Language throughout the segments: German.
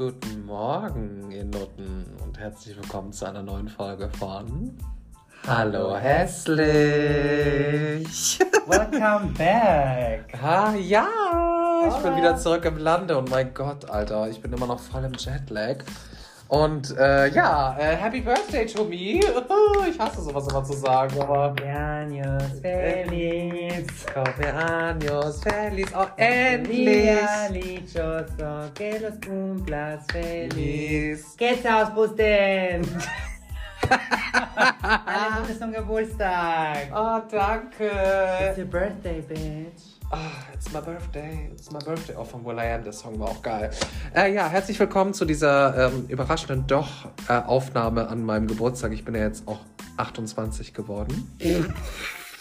Guten Morgen, ihr Nutten, und herzlich willkommen zu einer neuen Folge von Hallo Hässlich. Welcome back. Ah, ja, ich bin wieder zurück im Lande und mein Gott, Alter, ich bin immer noch voll im Jetlag. Und äh, ja, äh, Happy Birthday to me. Ich hasse sowas immer zu sagen, aber. Años feliz. Cumpleaños feliz, oh endlich. Dichoso, que los cumplas feliz. Feliz. Geht's auspusten. Alles Gute zum Geburtstag. Oh, danke. It's your birthday, bitch. Ah, it's my birthday, it's my birthday. Oh, von Will I Am, der Song war auch geil. Äh, ja, herzlich willkommen zu dieser ähm, überraschenden Doch-Aufnahme an meinem Geburtstag. Ich bin ja jetzt auch 28 geworden.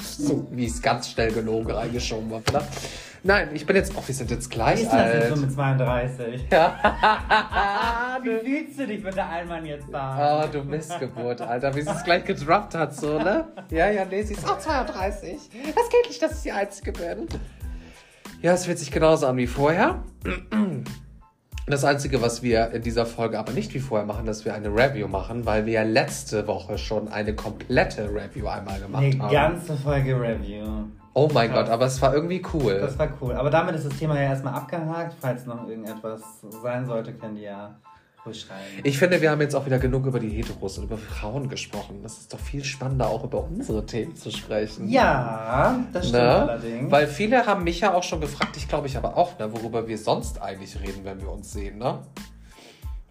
so, wie es ganz schnell gelogen reingeschoben war, oder? Nein, ich bin jetzt, oh, wir sind jetzt gleich ist das jetzt so alt. mit 32? Ja. Wie fühlst du dich, wenn der Allmann jetzt da Oh, du Missgeburt, Alter, wie sie es gleich gedroppt hat, so, ne? Ja, ja, nee, sie ist auch 32. Das geht nicht, dass ich die Einzige bin. Ja, es fühlt sich genauso an wie vorher. Das Einzige, was wir in dieser Folge aber nicht wie vorher machen, dass wir eine Review machen, weil wir ja letzte Woche schon eine komplette Review einmal gemacht Eine haben. ganze Folge Review. oh mein. Gott, aber es war irgendwie cool. Das war cool. Aber damit ist das Thema ja erstmal abgehakt. Falls noch irgendetwas sein sollte, könnt ihr ja. Ich finde, wir haben jetzt auch wieder genug über die Heteros und über Frauen gesprochen. Das ist doch viel spannender, auch über unsere Themen zu sprechen. ja, das stimmt Ne? allerdings. Weil viele haben mich ja auch schon gefragt, ich glaube ich aber auch, ne, worüber wir sonst eigentlich reden, wenn wir uns sehen, ne?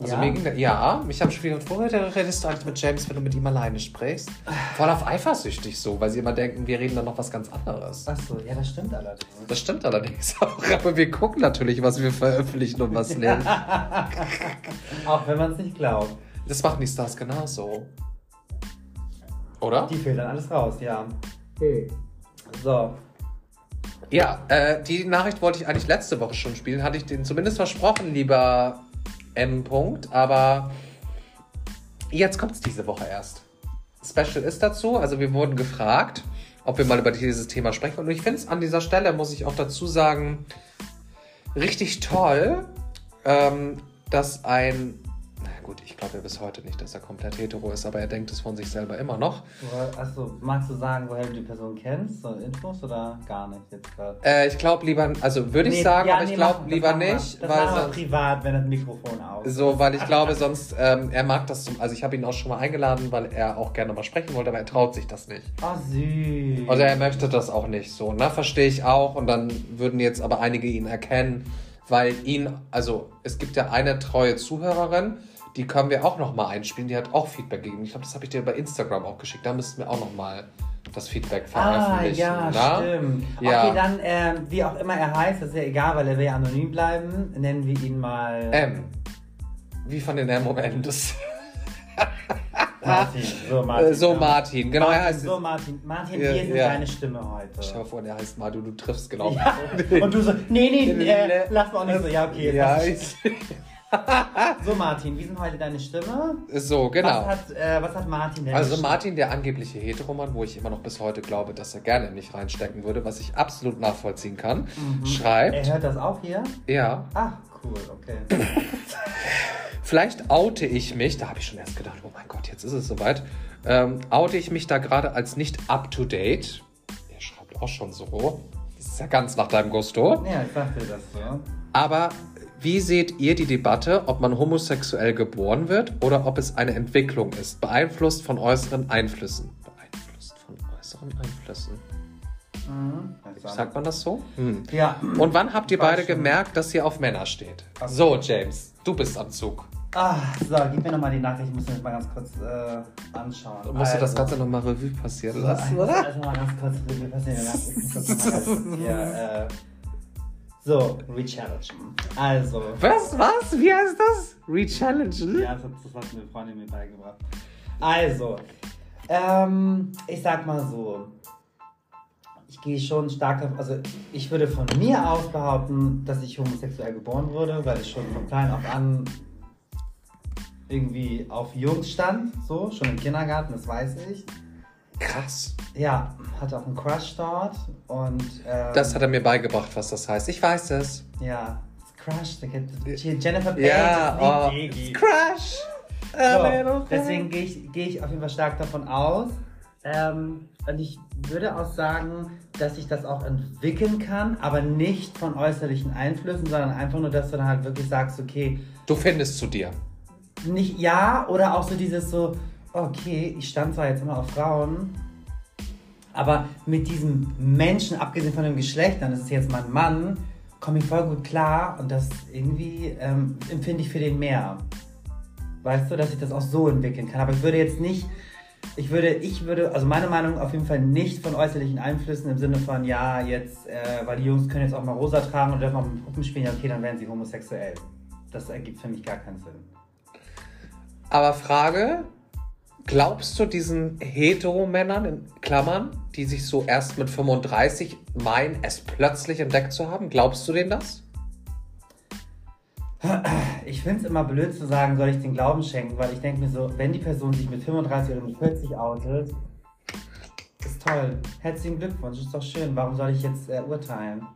Also Ja? mir ging, ja, mich haben schon viele gefragt, worüber redest du eigentlich mit James, wenn du mit ihm alleine sprichst? Voll auf eifersüchtig so, weil sie immer denken, wir reden dann noch was ganz anderes. Achso, ja, das stimmt allerdings. Das stimmt allerdings auch, aber wir gucken natürlich, was wir veröffentlichen und was nicht. Auch wenn man es nicht glaubt. Das machen die Stars genauso. Oder? Die fehlt dann alles raus, ja. So. Ja, äh, die Nachricht wollte ich eigentlich letzte Woche schon spielen. Hatte ich den zumindest versprochen, lieber M. -Punkt, aber jetzt kommt es diese Woche erst. Special ist dazu, also wir wurden gefragt, ob wir mal über dieses Thema sprechen. Und ich finde es an dieser Stelle, muss ich auch dazu sagen, richtig toll, ähm, dass ein, na gut, ich glaube ja bis heute nicht, dass er komplett hetero ist, aber er denkt es von sich selber immer noch. Achso, magst du sagen, woher du die Person kennst? So Infos oder gar nicht jetzt gerade? Äh, ich glaube lieber, also würde ich sagen, aber ich glaube lieber wir- nicht, Das weil machen sonst, privat, wenn das Mikrofon aus. so, weil ich glaube sonst, ähm, er mag das, zum, also ich habe ihn auch schon mal eingeladen, weil er auch gerne mal sprechen wollte, aber er traut sich das nicht. Oh, süß. Also er möchte das auch nicht so, ne, verstehe ich auch und dann würden jetzt aber einige ihn erkennen, weil ihn, also es gibt ja eine treue Zuhörerin, die können wir auch noch mal einspielen, die hat auch Feedback gegeben. Ich glaube, das habe ich dir bei Instagram auch geschickt, da müssten wir auch noch mal das Feedback Ah, veröffentlichen. ja, ne? stimmt. Ja. Okay, dann, ähm, wie auch immer er heißt, das ist ja egal, weil er will ja anonym bleiben, nennen wir ihn mal M. Wie von den M um M des. Martin. So, Martin. Äh, so ja. Martin, genau, er Martin, heißt. so, Martin. Martin, Ja, hier ist ja. deine Stimme heute. Dir vor, der heißt Madu, du triffst genau. Ja. Und du so, nee, nee, äh, lass mal auch nicht so, ja, okay. Jetzt Ja, ich, so, Martin, wie sind heute deine Stimme? so, genau. Was hat, äh, was hat Martin denn? Also? Martin, der angebliche Heteroman, wo ich immer noch bis heute glaube, dass er gerne in mich reinstecken würde, was ich absolut nachvollziehen kann, Mhm. schreibt, Er hört das auch hier? ja, Ach, cool, okay. vielleicht oute ich mich, da habe ich schon erst gedacht, oh mein Gott, jetzt ist es soweit, ähm, oute ich mich da gerade als nicht up-to-date. Er schreibt auch schon so, das ist ja ganz nach deinem Gusto. Ja, ich sagte das so. Aber wie seht ihr die Debatte, ob man homosexuell geboren wird oder ob es eine Entwicklung ist, beeinflusst von äußeren Einflüssen? Beeinflusst von äußeren Einflüssen. Mhm. Sagt man das so? Hm. Ja. Und wann habt ihr beide gemerkt, dass ihr auf Männer steht? Ach So, James, du bist am Zug. Ah, so, gib mir nochmal die Nachricht, ich muss mir das mal ganz kurz äh, anschauen. Du musst du das Also, Ganze nochmal Revue passieren so, lassen, also, oder? also mal ganz kurz Revue passieren lassen. Hier, äh, so, rechallengen. Also. Was? Was? Wie heißt das? Rechallengen? Ja, das hat, das hat eine Freundin mir beigebracht. Also, ähm, ich sag mal so. Ich gehe schon stark auf, also ich würde von mir aus behaupten, dass ich homosexuell geboren wurde, weil ich schon von klein auf an irgendwie auf Jungs stand, so, schon im Kindergarten, das weiß ich. Krass. Ja, hatte auch einen Crush dort und ähm, Das hat er mir beigebracht, was das heißt. Ich weiß es. ja, Crush. Jennifer Page ja, nicht oh. Crush. So, deswegen gehe ich, geh ich auf jeden Fall stark davon aus. Ähm, und ich würde auch sagen, dass sich das auch entwickeln kann, aber nicht von äußerlichen Einflüssen, sondern einfach nur, dass du dann halt wirklich sagst, okay, Du findest zu dir. Nicht ja oder auch so dieses so, okay, ich stand zwar jetzt immer auf Frauen, aber mit diesem Menschen, abgesehen von dem Geschlecht, dann ist es jetzt mein Mann, komme ich voll gut klar und das irgendwie ähm, empfinde ich für den mehr. Weißt du, dass ich das auch so entwickeln kann. Aber ich würde jetzt nicht, ich würde, ich würde, also meine Meinung auf jeden Fall nicht von äußerlichen Einflüssen im Sinne von, ja, jetzt, äh, weil die Jungs können jetzt auch mal rosa tragen und dürfen auch mit Puppen spielen, ja, okay, dann werden sie homosexuell. Das ergibt für mich gar keinen Sinn. Aber Frage, glaubst du diesen Heteromännern in Klammern, die sich so erst mit 35 meinen, es plötzlich entdeckt zu haben, glaubst du denen das? Ich finde es immer blöd zu sagen, soll ich den Glauben schenken, weil ich denke mir so, wenn die Person sich mit 35 oder mit 40 outet, ist toll. Herzlichen Glückwunsch, ist doch schön. Warum soll ich jetzt äh, urteilen?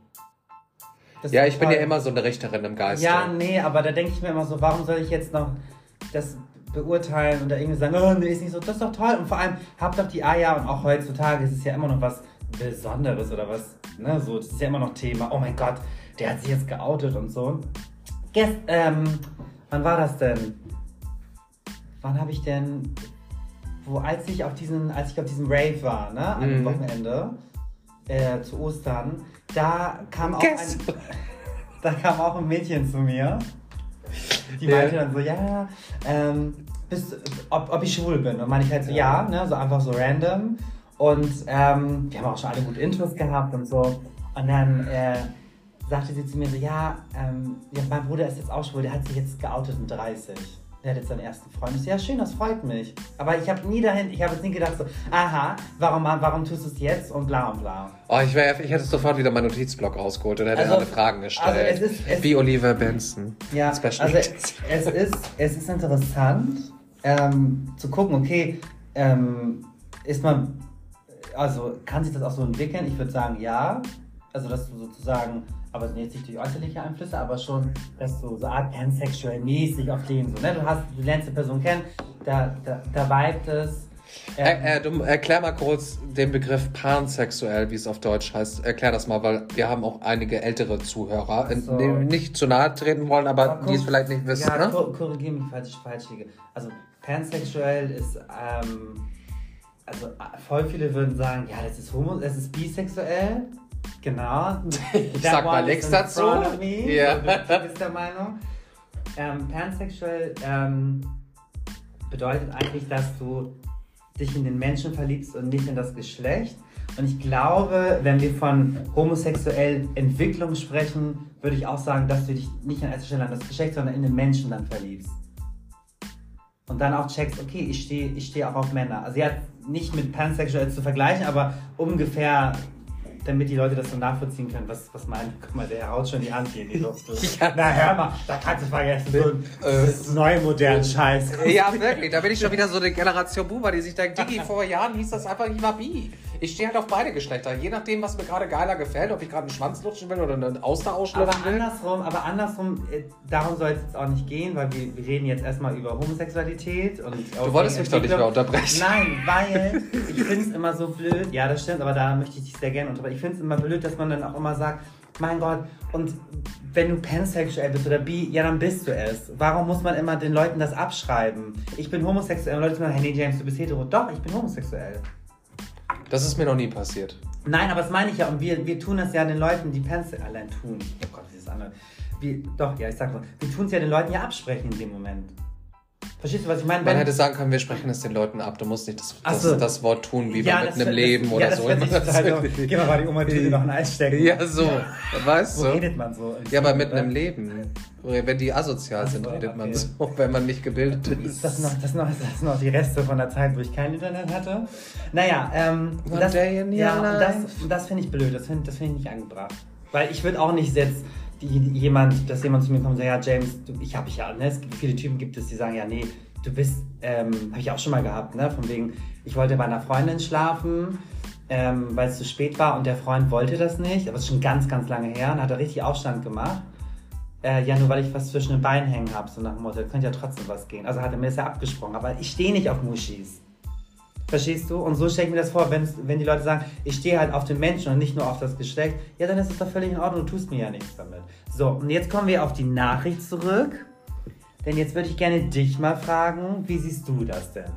Das Ja, ich bin toll. ja immer so eine Richterin im Geiste. Ja, nee, aber da denke ich mir immer so, warum soll ich jetzt noch das beurteilen und da irgendwie sagen, oh, nee, ist nicht so, das ist doch toll. Und vor allem, habt doch die Eier und auch heutzutage ist es ja immer noch was Besonderes oder was, ne, so, das ist ja immer noch Thema. Oh mein Gott, der hat sich jetzt geoutet und so. Gest, ähm, wann war das denn? Wann habe ich denn, wo, als ich auf diesen, als ich auf diesem Rave war, ne, am Mhm. Wochenende, äh, zu Ostern, da kam auch Guess. ein, da kam auch ein Mädchen zu mir. Die Ja. meinte dann so, ja, ähm, bist, ob, ob ich schwul bin. Und meine ich halt so, ja, ne, so einfach so random. Und ähm, wir haben auch schon alle gut Intros gehabt und so. Und dann äh, sagte sie zu mir so, ja, ähm, ja, mein Bruder ist jetzt auch schwul, der hat sich jetzt geoutet mit 30. Der hat jetzt seinen ersten Freund. Ich so, ja, schön, das freut mich. Aber ich habe nie dahin, ich habe jetzt nie gedacht so, aha, warum, warum tust du es jetzt und bla und bla. Oh, ich, wär, ich hätte sofort wieder meinen Notizblock rausgeholt und hätte Also- alle Fragen gestellt. also es ist- es- Wie Oliver Benson. Ja, Special also Needs. es ist, es ist interessant ähm, zu gucken, okay, ähm, ist man, also kann sich das auch so entwickeln? Ich würde sagen, ja. Also, dass du sozusagen, aber jetzt nicht durch äußerliche Einflüsse, aber schon, dass du so art pansexuell mäßig auf den so, ne? Du hast, du lernst die Person kennen, da, da, da vibet es. ähm, Äh, äh, du, erklär mal kurz den Begriff pansexuell, wie es auf Deutsch heißt. Erklär das mal, weil wir haben auch einige ältere Zuhörer, Ach so. denen wir nicht zu nahe treten wollen, aber Aber die es vielleicht nicht wissen. Ja, ne? kor korrigiere mich, falls ich falsch liege. Also, pansexuell ist, ähm, also äh, voll viele würden sagen, ja, das ist homo, das ist bisexuell. Genau. Ich sag mal nichts in dazu. Ja. Du, bist der Meinung. Ähm, pansexuell ähm, bedeutet eigentlich, dass du dich in den Menschen verliebst und nicht in das Geschlecht. Und ich glaube, wenn wir von homosexuell Entwicklung sprechen, würde ich auch sagen, dass du dich nicht an erster Stelle an das Geschlecht, sondern in den Menschen dann verliebst. Und dann auch checkst, okay, ich stehe ich steh auch auf Männer. Also ja, nicht mit pansexuell zu vergleichen, aber ungefähr, damit die Leute das so nachvollziehen können, was, was meint. Guck mal, der haut schon die Hand hier in die Luft. Ja. Na hör mal, da kannst du vergessen, so ein Äh, neu modernen Scheiß. Ja, wirklich. Da bin ich schon wieder so eine Generation Boomer, die sich denkt, Digi, vor Jahren hieß das einfach, war bi. Ich stehe halt auf beide Geschlechter. Je nachdem, was mir gerade geiler gefällt, ob ich gerade einen Schwanz lutschen will oder einen Auster Aber ausschlüpfen will. andersrum, aber andersrum, äh, darum soll es jetzt auch nicht gehen, weil wir, wir reden jetzt erstmal über Homosexualität und Du wolltest mich doch nicht mehr unterbrechen. Nein, weil ich finde es immer so blöd, ja das stimmt, aber da möchte ich dich sehr gerne unterbrechen. Ich finde es immer blöd, dass man dann auch immer sagt, mein Gott, und wenn du pansexuell bist oder bi, ja dann bist du es. Warum muss man immer den Leuten das abschreiben? Ich bin homosexuell und Leute sagen, hey nee James, du bist hetero. Doch, ich bin homosexuell. Das ist mir noch nie passiert. Nein, aber das meine ich ja. Und wir, wir tun das ja den Leuten, die Pens allein tun. Oh Gott, dieses andere. Wir, doch, ja, ich sag mal. Wir tun es ja den Leuten ja absprechen in dem Moment. Verstehst du, was ich meine? Man Wenn- hätte sagen können, wir sprechen es den Leuten ab. Du musst nicht das, das, so. das Wort tun, wie Ja, das mit einem Leben das- oder ja, das so. Das total so. Geh mal bei die Oma, die noch ein Eis stecken. ja, so. Weißt So du? redet man so. Ja, aber mit Oder? einem Leben. Wenn die asozial sind, so, redet man okay. so, wenn man nicht gebildet ist. Das, noch, das, noch, das noch die Reste von der Zeit, wo ich kein Internet hatte? Naja, ähm, One das, ja, das, das finde ich blöd, das finde find ich nicht angebracht. Weil ich würde auch nicht jetzt die, jemand, dass jemand zu mir kommt und sagt, ja James, du, ich habe ich ja, ne, es gibt, viele Typen gibt es, die sagen, ja nee, du bist, ähm, habe ich auch schon mal gehabt, ne, von wegen, ich wollte bei einer Freundin schlafen, ähm, weil es zu spät war und der Freund wollte das nicht, aber es ist schon ganz, ganz lange her und hat er richtig Aufstand gemacht. äh, ja, nur weil ich was zwischen den Beinen hängen habe, so nach dem Motto, könnte ja trotzdem was gehen. Also hat er mir das ja abgesprochen, aber ich stehe nicht auf Muschis. Verstehst du? Und so stelle ich mir das vor, wenn, wenn die Leute sagen, ich stehe halt auf den Menschen und nicht nur auf das Geschlecht, ja, dann ist es doch völlig in Ordnung, du tust mir ja nichts damit. So, und jetzt kommen wir auf die Nachricht zurück. Denn jetzt würde ich gerne dich mal fragen, wie siehst du das denn?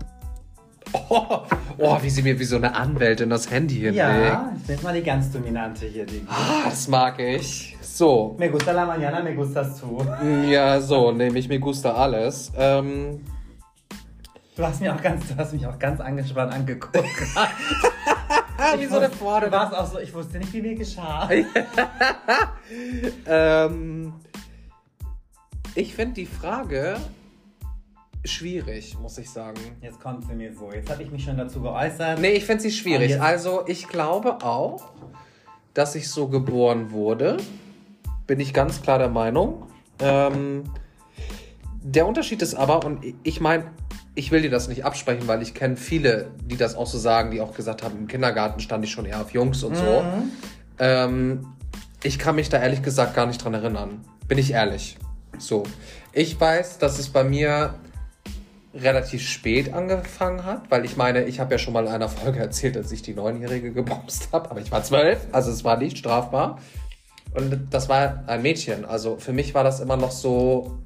Oh, oh, wie sie mir wie so eine Anwältin das Handy hinlegt. Ja, ich bin jetzt mal die ganz dominante hier, die. Ah, das mag ich. So. Me gusta la mañana, me gustas tú. Ja, so, nehme ich mir gusta alles. Ähm, Du hast, mir auch ganz, du hast mich auch ganz angespannt angeguckt. wie so eine Du Pforte. warst auch so, ich wusste nicht, wie mir geschah. ähm, ich finde die Frage schwierig, muss ich sagen. Jetzt kommt sie mir so. Jetzt habe ich mich schon dazu geäußert. Nee, ich finde sie schwierig. jetzt- Also, ich glaube auch, dass ich so geboren wurde. Bin ich ganz klar der Meinung. Ähm, der Unterschied ist aber, und ich meine, ich will dir das nicht absprechen, weil ich kenne viele, die das auch so sagen, die auch gesagt haben, im Kindergarten stand ich schon eher auf Jungs und so. Mhm. Ähm, ich kann mich da ehrlich gesagt gar nicht dran erinnern. Bin ich ehrlich. So. Ich weiß, dass es bei mir relativ spät angefangen hat, weil ich meine, ich habe ja schon mal in einer Folge erzählt, dass ich die Neunjährige gebumst habe, aber ich war zwölf, also es war nicht strafbar. Und das war ein Mädchen, also für mich war das immer noch so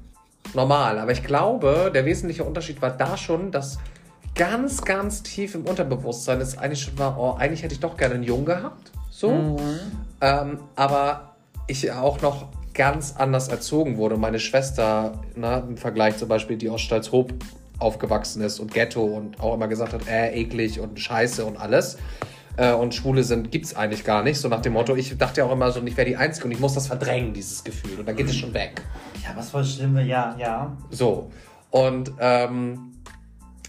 normal. Aber ich glaube, der wesentliche Unterschied war da schon, dass ganz, ganz tief im Unterbewusstsein es eigentlich schon war, oh, eigentlich hätte ich doch gerne einen Jungen gehabt. So. Ähm, aber ich auch noch ganz anders erzogen wurde. Meine Schwester, ne, im Vergleich zum Beispiel, die aus Stalzhoop aufgewachsen ist und Ghetto und auch immer gesagt hat, äh, eklig und scheiße und alles. Äh, und Schwule sind, gibt's eigentlich gar nicht. So nach dem Motto, ich dachte ja auch immer so, ich wäre die Einzige und ich muss das verdrängen, dieses Gefühl. Und dann geht es schon weg. Ja, was voll schlimm, ja, ja. So. Und ähm,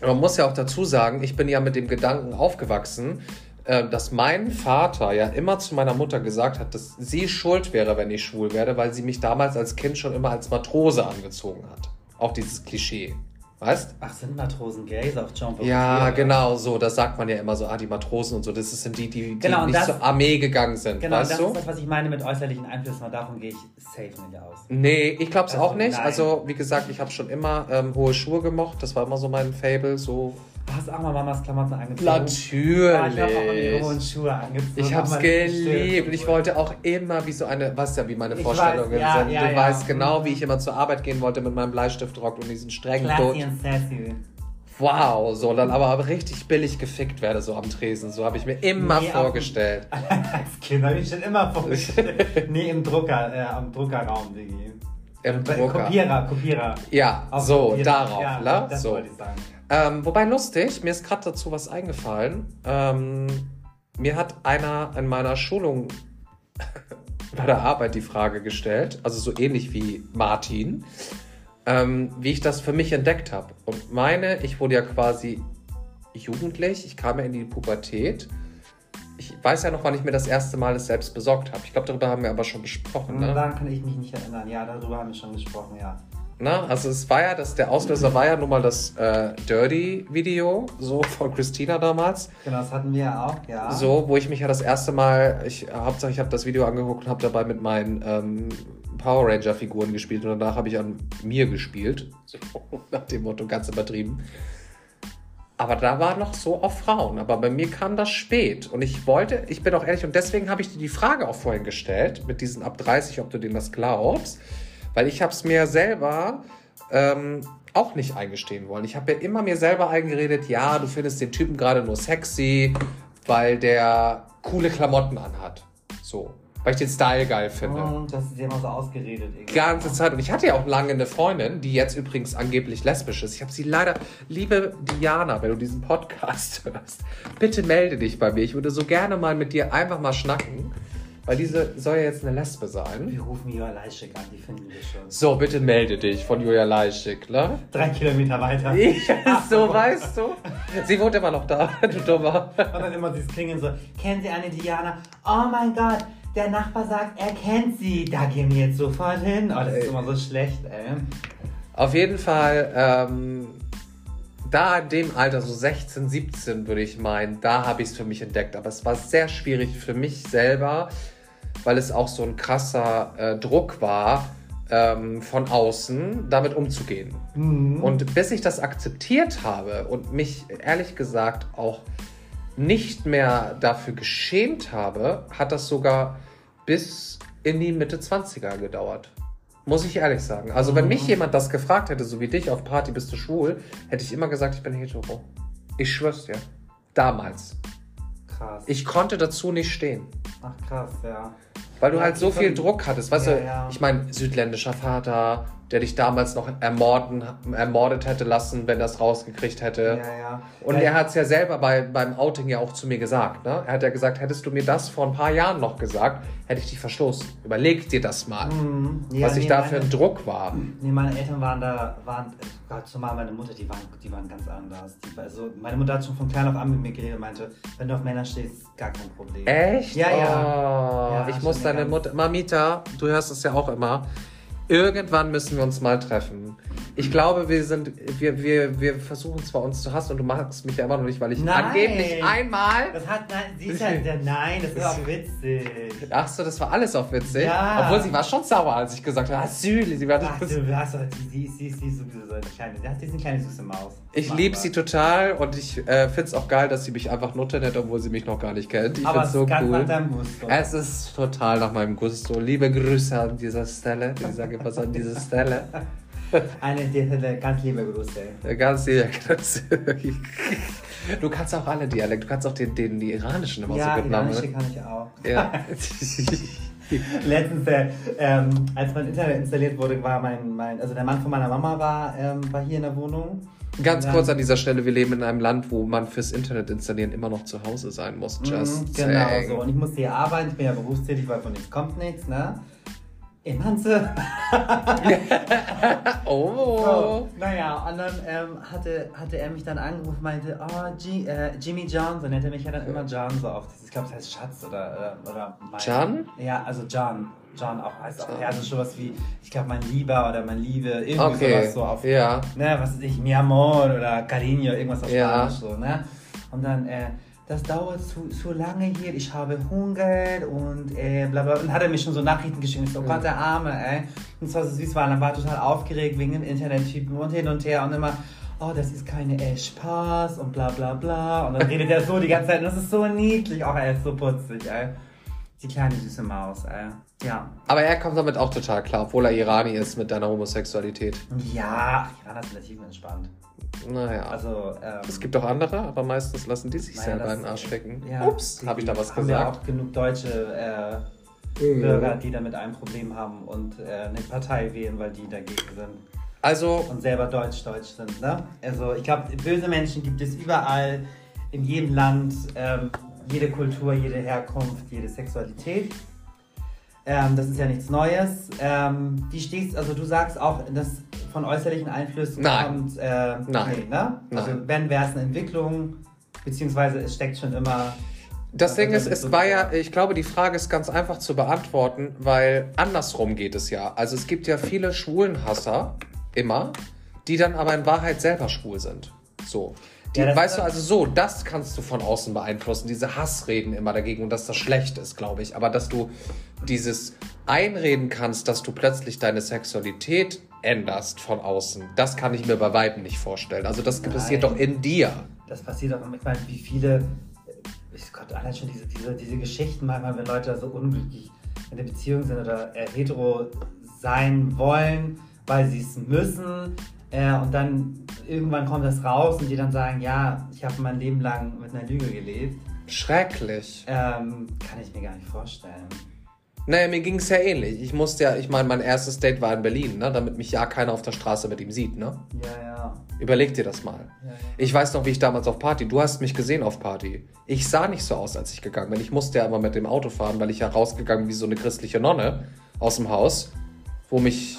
man muss ja auch dazu sagen, ich bin ja mit dem Gedanken aufgewachsen, äh, dass mein Vater ja immer zu meiner Mutter gesagt hat, dass sie schuld wäre, wenn ich schwul werde, weil sie mich damals als Kind schon immer als Matrose angezogen hat. Auch dieses Klischee. Weißt? Ach, sind Matrosen Gays auf Jump Ja, genau, so. Das sagt man ja immer so, ah, die Matrosen und so. Das sind die, die, die Genau, nicht das- zur Armee gegangen sind. Genau, weißt das du? ist das, was ich meine mit äußerlichen Einflüssen und davon gehe ich safe nicht aus. Nee, ich glaube es Also, auch nicht. nein. Also, wie gesagt, ich habe schon immer ähm, hohe Schuhe gemocht. Das war immer so mein Fable. So Du hast auch mal Mamas Klamotten angezogen. Natürlich. Ja, ich habe auch ihre hohen Schuhe angezogen. Ich hab's Auch mal geliebt. Ich wollte auch immer wie so eine, weißt ja, wie meine Ich Vorstellungen weiß, ja, sind. ja, du ja. weißt genau, Mhm. wie ich immer zur Arbeit gehen wollte mit meinem Bleistiftrock und diesen strengen sassy. Wow, so dann aber richtig billig gefickt werde, so am Tresen. So habe ich mir immer Nee, vorgestellt. Als Kind habe ich schon immer vorgestellt. nee, im Drucker, äh, am Druckerraum, Digi. Im Drucker. Kopierer, Kopierer. Ja, Auf so, Kopierer. darauf, ja, ne? Das so. wollte ich sagen. Ähm, wobei lustig, mir ist gerade dazu was eingefallen. Ähm, mir hat einer in meiner Schulung bei der Arbeit die Frage gestellt, also so ähnlich wie Martin, ähm, wie ich das für mich entdeckt habe. Und meine, ich wurde ja quasi jugendlich, ich kam ja in die Pubertät. Ich weiß ja noch, wann ich mir das erste Mal das selbst besorgt habe. Ich glaube, darüber haben wir aber schon besprochen. Ne? Daran kann ich mich nicht erinnern. Ja, darüber haben wir schon gesprochen, ja. Na, also es war ja, das, der Auslöser war ja nun mal das äh, Dirty-Video, so von Christina damals. Genau, das hatten wir ja auch, ja. So, wo ich mich ja das erste Mal, ich, Hauptsache ich habe das Video angeguckt und habe dabei mit meinen ähm, Power Ranger-Figuren gespielt und danach habe ich an mir gespielt. So, nach dem Motto, ganz übertrieben. Aber da war noch so auf Frauen. Aber bei mir kam das spät. Und ich wollte, ich bin auch ehrlich, und deswegen habe ich dir die Frage auch vorhin gestellt, mit diesen ab 30, ob du denen das glaubst. Weil ich habe es mir selber ähm, auch nicht eingestehen wollen. Ich habe ja immer mir selber eingeredet, ja, du findest den Typen gerade nur sexy, weil der coole Klamotten anhat. So. Weil ich den Style geil finde. Oh, das ist ja immer so ausgeredet. Irgendwie. Ganze Zeit. Und ich hatte ja auch lange eine Freundin, die jetzt übrigens angeblich lesbisch ist. Ich habe sie leider, liebe Diana, wenn du diesen Podcast hörst, bitte melde dich bei mir. Ich würde so gerne mal mit dir einfach mal schnacken, weil diese soll ja jetzt eine Lesbe sein. Wir rufen Joa Leischek an, die finden wir schon. So, bitte melde dich von Julia Leischig, ne? Drei Kilometer weiter. so, weißt du? Sie wohnt immer noch da, du Dummer. Und dann immer dieses Klingeln so, kennen Sie eine Diana? Oh mein Gott, der Nachbar sagt, er kennt sie. Da gehen wir jetzt sofort hin. Oh, das ist immer so schlecht, ey. Auf jeden Fall, ähm, da in dem Alter, so 16, 17 würde ich meinen, da habe ich es für mich entdeckt. Aber es war sehr schwierig für mich selber, weil es auch so ein krasser äh, Druck war, ähm, von außen damit umzugehen. Mhm. Und bis ich das akzeptiert habe und mich ehrlich gesagt auch nicht mehr dafür geschämt habe, hat das sogar bis in die Mitte 20er gedauert. Muss ich ehrlich sagen. Also, wenn mich jemand das gefragt hätte, so wie dich auf Party, bist du schwul, hätte ich immer gesagt, ich bin hetero. Ich schwör's dir. Damals. krass. Ich konnte dazu nicht stehen. Ach krass, ja. Weil du Ja, halt so viel Druck hattest. Weißt Ja, du, ja. ich meine, südländischer Vater, der dich damals noch ermorden, ermordet hätte lassen, wenn er es rausgekriegt hätte. Ja, ja. Und ja, er hat es ja selber bei, beim Outing ja auch zu mir gesagt. Ne? Er hat ja gesagt, hättest du mir das vor ein paar Jahren noch gesagt, hätte ich dich verstoßen. Überleg dir das mal, Mhm. Was ich nee, da für ein Druck war. Nee, meine Eltern waren da, waren, Gott, zumal meine Mutter, die waren, die waren ganz anders. Die, also, meine Mutter hat schon von klein auf an mit mir geredet und meinte, wenn du auf Männer stehst, gar kein Problem. Echt? Ja, ja. Oh, Ja, ich muss eine deine Mutter. Mamita, du hörst es ja auch immer. Irgendwann müssen wir uns mal treffen. Ich glaube, wir sind, wir, wir, wir versuchen zwar uns zu hassen und du magst mich ja immer noch nicht, weil ich Nein. angeblich einmal. Das hat, nein, sie ist ja, der, nein, das ist auch witzig. Ach so, das war alles auf witzig. Ja. Obwohl sie war schon sauer, als ich gesagt habe, Asyl. Sie war Ach, du hast sie, ist- sie ist sowieso so eine kleine, die ist eine kleine süße Maus. Ich liebe sie total und ich äh, finde es auch geil, dass sie mich einfach nutzen hat, obwohl sie mich noch gar nicht kennt. Ich Aber finde es so ist ganz nach cool. deinem Gusto. Es ist total nach meinem Gusto. Liebe Grüße an dieser Stelle. Ich sage was an dieser Stelle. Eine, die, ganz liebe Grüße. Ganz ganz Du kannst auch alle Dialekte. Du kannst auch den, den die iranischen immer Ja, so gut iranische Namen. kann ich auch. Ja. Letztens, äh, ähm, als mein Internet installiert wurde, war mein, mein, also der Mann von meiner Mama war, ähm, war hier in der Wohnung. Ganz kurz an dieser Stelle, wir leben in einem Land, wo man fürs Internet installieren immer noch zu Hause sein muss. Just Mhm, genau saying. so. Und ich musste hier arbeiten, ich bin ja berufstätig, weil von nichts kommt nichts, ne? In Hanze. Oh. So, naja, und dann ähm, hatte, hatte er mich dann angerufen und meinte, oh, G, äh, Jimmy John, so nennt er mich ja dann immer John so oft. Ich glaube, das heißt Schatz oder, oder, oder mein, John? Ja, also John. John auch heißt auch, ja, also sowas wie, ich glaube, mein Lieber oder mein Liebe, irgendwie Okay. sowas so auf, Ja. ne, was weiß ich, mi amor oder cariño, irgendwas auf Ja. Spanisch so, ne? Und dann, äh, das dauert zu, zu lange hier, ich habe Hunger und äh, bla bla. Und hat er mir schon so Nachrichten geschickt. Ich so, Gott, der Arme, ey. Und es war so süß, weil dann war total aufgeregt wegen dem Internettypen und hin und her und immer, oh, das ist keine äh, Spaß und bla bla bla. Und dann redet er so die ganze Zeit und das ist so niedlich. Auch er ist so putzig, ey. Die kleine süße Maus, ey. Ja. Aber er kommt damit auch total klar, obwohl er Irani ist mit deiner Homosexualität. Ja, Iraner sind relativ entspannt. Naja. Also, ähm, es gibt auch andere, aber meistens lassen die sich naja, selber das- in den Arsch stecken. ja, Ups, habe ich da was haben wir gesagt? auch genug deutsche äh, Bürger, die damit ein Problem haben und äh, eine Partei wählen, weil die dagegen sind Also, und selber deutsch-deutsch sind. Ne? Also ich glaube, böse Menschen gibt es überall, in jedem Land, ähm, jede Kultur, jede Herkunft, jede Sexualität. Ähm, das ist ja nichts Neues. Ähm, wie stehst also du sagst auch, dass von äußerlichen Einflüssen Nein. kommt. Äh, Nein. Nee, ne? Also Nein. wenn wäre es eine Entwicklung, beziehungsweise es steckt schon immer. das Ding ist, es war ja, ich glaube, die Frage ist ganz einfach zu beantworten, weil andersrum geht es ja. Also es gibt ja viele Schwulenhasser, immer, die dann aber in Wahrheit selber schwul sind. So. Die, Ja, weißt du, also so, das kannst du von außen beeinflussen, diese Hassreden immer dagegen und dass das schlecht ist, glaube ich. Aber dass du dieses einreden kannst, dass du plötzlich deine Sexualität änderst von außen, das kann ich mir bei Weitem nicht vorstellen. Also das Nein. passiert doch in dir. Das passiert auch, ich meine, wie viele, ich Gott, allein schon diese, diese, diese Geschichten manchmal, wenn Leute so unglücklich in der Beziehung sind oder hetero sein wollen, weil sie es müssen. Äh, und dann irgendwann kommt das raus und die dann sagen, ja, ich habe mein Leben lang mit einer Lüge gelebt. Schrecklich. Ähm, kann ich mir gar nicht vorstellen. Naja, mir ging es ja ähnlich. Ich musste ja, ich meine, mein erstes Date war in Berlin, ne? damit mich ja keiner auf der Straße mit ihm sieht. Ne? Ja, ja. Überleg dir das mal. ja, ja. Ich weiß noch, wie ich damals auf Party, du hast mich gesehen auf Party. Ich sah nicht so aus, als ich gegangen bin. Ich musste ja immer mit dem Auto fahren, weil ich ja rausgegangen wie so eine christliche Nonne aus dem Haus, wo mich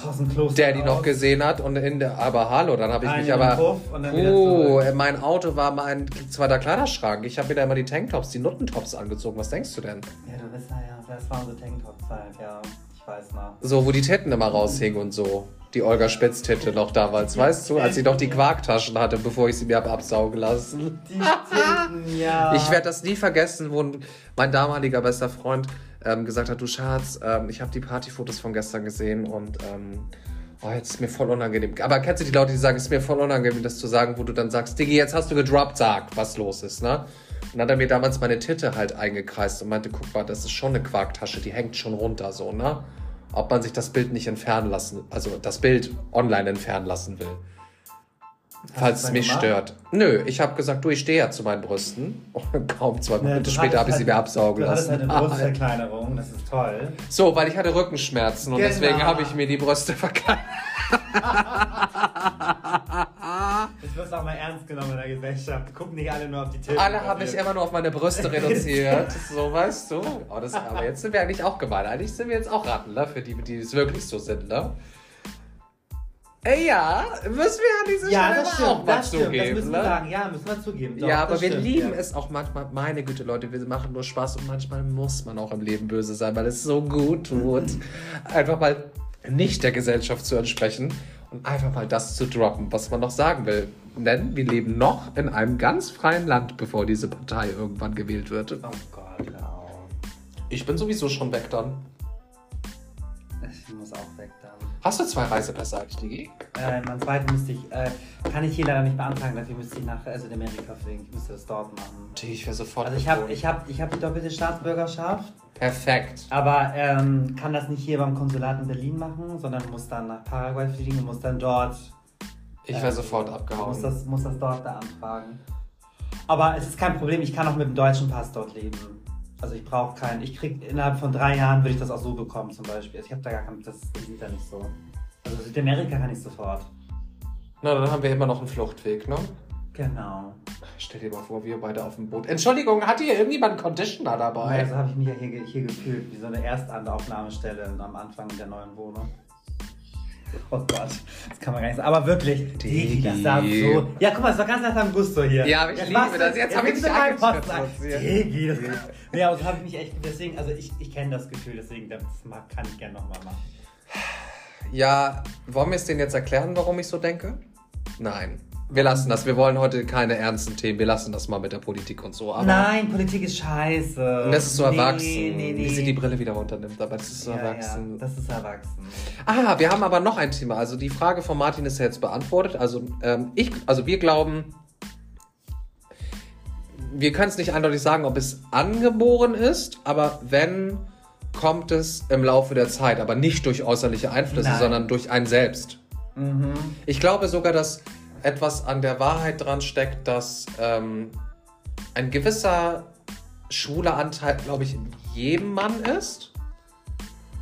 Daddy noch gesehen hat und in der, aber hallo, dann habe ich Einen mich aber, zurück. mein Auto war mein zweiter Kleiderschrank. Ich habe mir da immer die Tanktops, die Nuttentops angezogen. Was denkst du denn? Ja, du bist, naja, das war unsere Tanktop-Zeit, ja. Ich weiß noch. So, wo die Titten immer raushingen und so. Die Olga Spitztitte noch damals, weißt du, als sie noch die Quarktaschen hatte, bevor ich sie mir hab absaugen lassen. Die Titten, ja. Ich werde das nie vergessen, wo mein damaliger bester Freund ähm, gesagt hat, du Schatz, ähm, ich habe die Partyfotos von gestern gesehen und ähm, oh, jetzt ist mir voll unangenehm. Aber kennst du die Leute, die sagen, es ist mir voll unangenehm, das zu sagen, wo du dann sagst, Diggi, jetzt hast du gedroppt, sag, was los ist, ne? Und dann hat er mir damals meine Titte halt eingekreist und meinte, guck mal, das ist schon eine Quarktasche, die hängt schon runter, so, ne? Ob man sich das Bild nicht entfernen lassen, also das Bild online entfernen lassen will. Falls es mich gemacht? stört. Nö, ich habe gesagt, du, ich stehe ja zu meinen Brüsten. Und kaum zwei du später habe ich sie mir halt- absaugen Du lassen. halt eine Brustverkleinerung, das ist toll. So, weil ich hatte Rückenschmerzen und Genau. deswegen habe ich mir die Brüste verkleinert. Jetzt wirst auch mal ernst genommen in der Gesellschaft. Gucken nicht alle nur auf die Titten. Alle habe ich immer nur auf meine Brüste reduziert. so, weißt du. Oh, das, aber jetzt sind wir eigentlich auch gemein. Eigentlich sind wir jetzt auch Ratten, ne? Für die, die es wirklich so sind, ne? Ey, ja, müssen wir an dieser Ja, Stelle das stimmt, auch mal das stimmt, das zugeben, müssen ne? wir sagen. Ja, müssen wir zugeben. Doch, ja, aber wir stimmt, lieben ja. es auch manchmal, meine Güte, Leute, wir machen nur Spaß und manchmal muss man auch im Leben böse sein, weil es so gut tut, einfach mal nicht der Gesellschaft zu entsprechen und einfach mal das zu droppen, was man noch sagen will. Denn wir leben noch in einem ganz freien Land, bevor diese Partei irgendwann gewählt wird. Oh Gott, auf. Ich bin sowieso schon weg dann. Ich muss auch weg. Hast du zwei Reisepässe eigentlich, Digi? Äh, mein zweiten müsste ich, äh, kann ich hier leider nicht beantragen, dafür müsste ich nach Südamerika fliegen. Ich müsste das dort machen. Digi, ich wäre sofort Also ich habe ich hab, ich hab die doppelte Staatsbürgerschaft, Perfekt. aber ähm, kann das nicht hier beim Konsulat in Berlin machen, sondern muss dann nach Paraguay fliegen und muss dann dort Ich wäre äh, sofort Muss abgehauen. das, muss das dort beantragen. Aber es ist kein Problem, ich kann auch mit dem deutschen Pass dort leben. Also ich brauche keinen, ich krieg innerhalb von drei Jahren würde ich das auch so bekommen zum Beispiel. Also ich habe da gar kein, das sieht da nicht so. Also Südamerika kann ich sofort. Na, dann haben wir immer noch einen Fluchtweg, ne? Genau. Stell dir mal vor, wir beide auf dem Boot. Entschuldigung, hat hier irgendjemand einen Conditioner dabei? Also habe ich mich ja hier, hier gefühlt, wie so eine Erstaufnahmestelle am Anfang der neuen Wohnung. Oh Gott, das kann man gar nicht sagen. Aber wirklich, Digi. Das sah so. Ja, guck mal, das war ganz nach deinem Gusto hier. Ja, aber ich liebe machst du- das. Jetzt hab ich gibst dich angeschnitten. Digi, das Ja, aber das habe ich mich echt. Deswegen, also ich, ich kenne das Gefühl, deswegen, das kann ich gerne nochmal machen. Ja, wollen wir es denen jetzt erklären, warum ich so denke? Nein. Wir lassen das. Wir wollen heute keine ernsten Themen. Wir lassen das mal mit der Politik und so. Aber Nein, Politik ist scheiße. Und das ist so Nee, erwachsen. Nee, nee. Wie sie die Brille wieder runternimmt, aber das ist so ja, erwachsen. Ja, das ist erwachsen. Ah, wir haben aber noch ein Thema. Also die Frage von Martin ist ja jetzt beantwortet. Also ähm, ich, also wir glauben, wir können es nicht eindeutig sagen, ob es angeboren ist, aber wenn, kommt es im Laufe der Zeit, aber nicht durch äußerliche Einflüsse, Nein. sondern durch einen selbst. Mhm. Ich glaube sogar, dass etwas an der Wahrheit dran steckt, dass ähm, ein gewisser schwuler Anteil, glaube ich, in jedem Mann ist,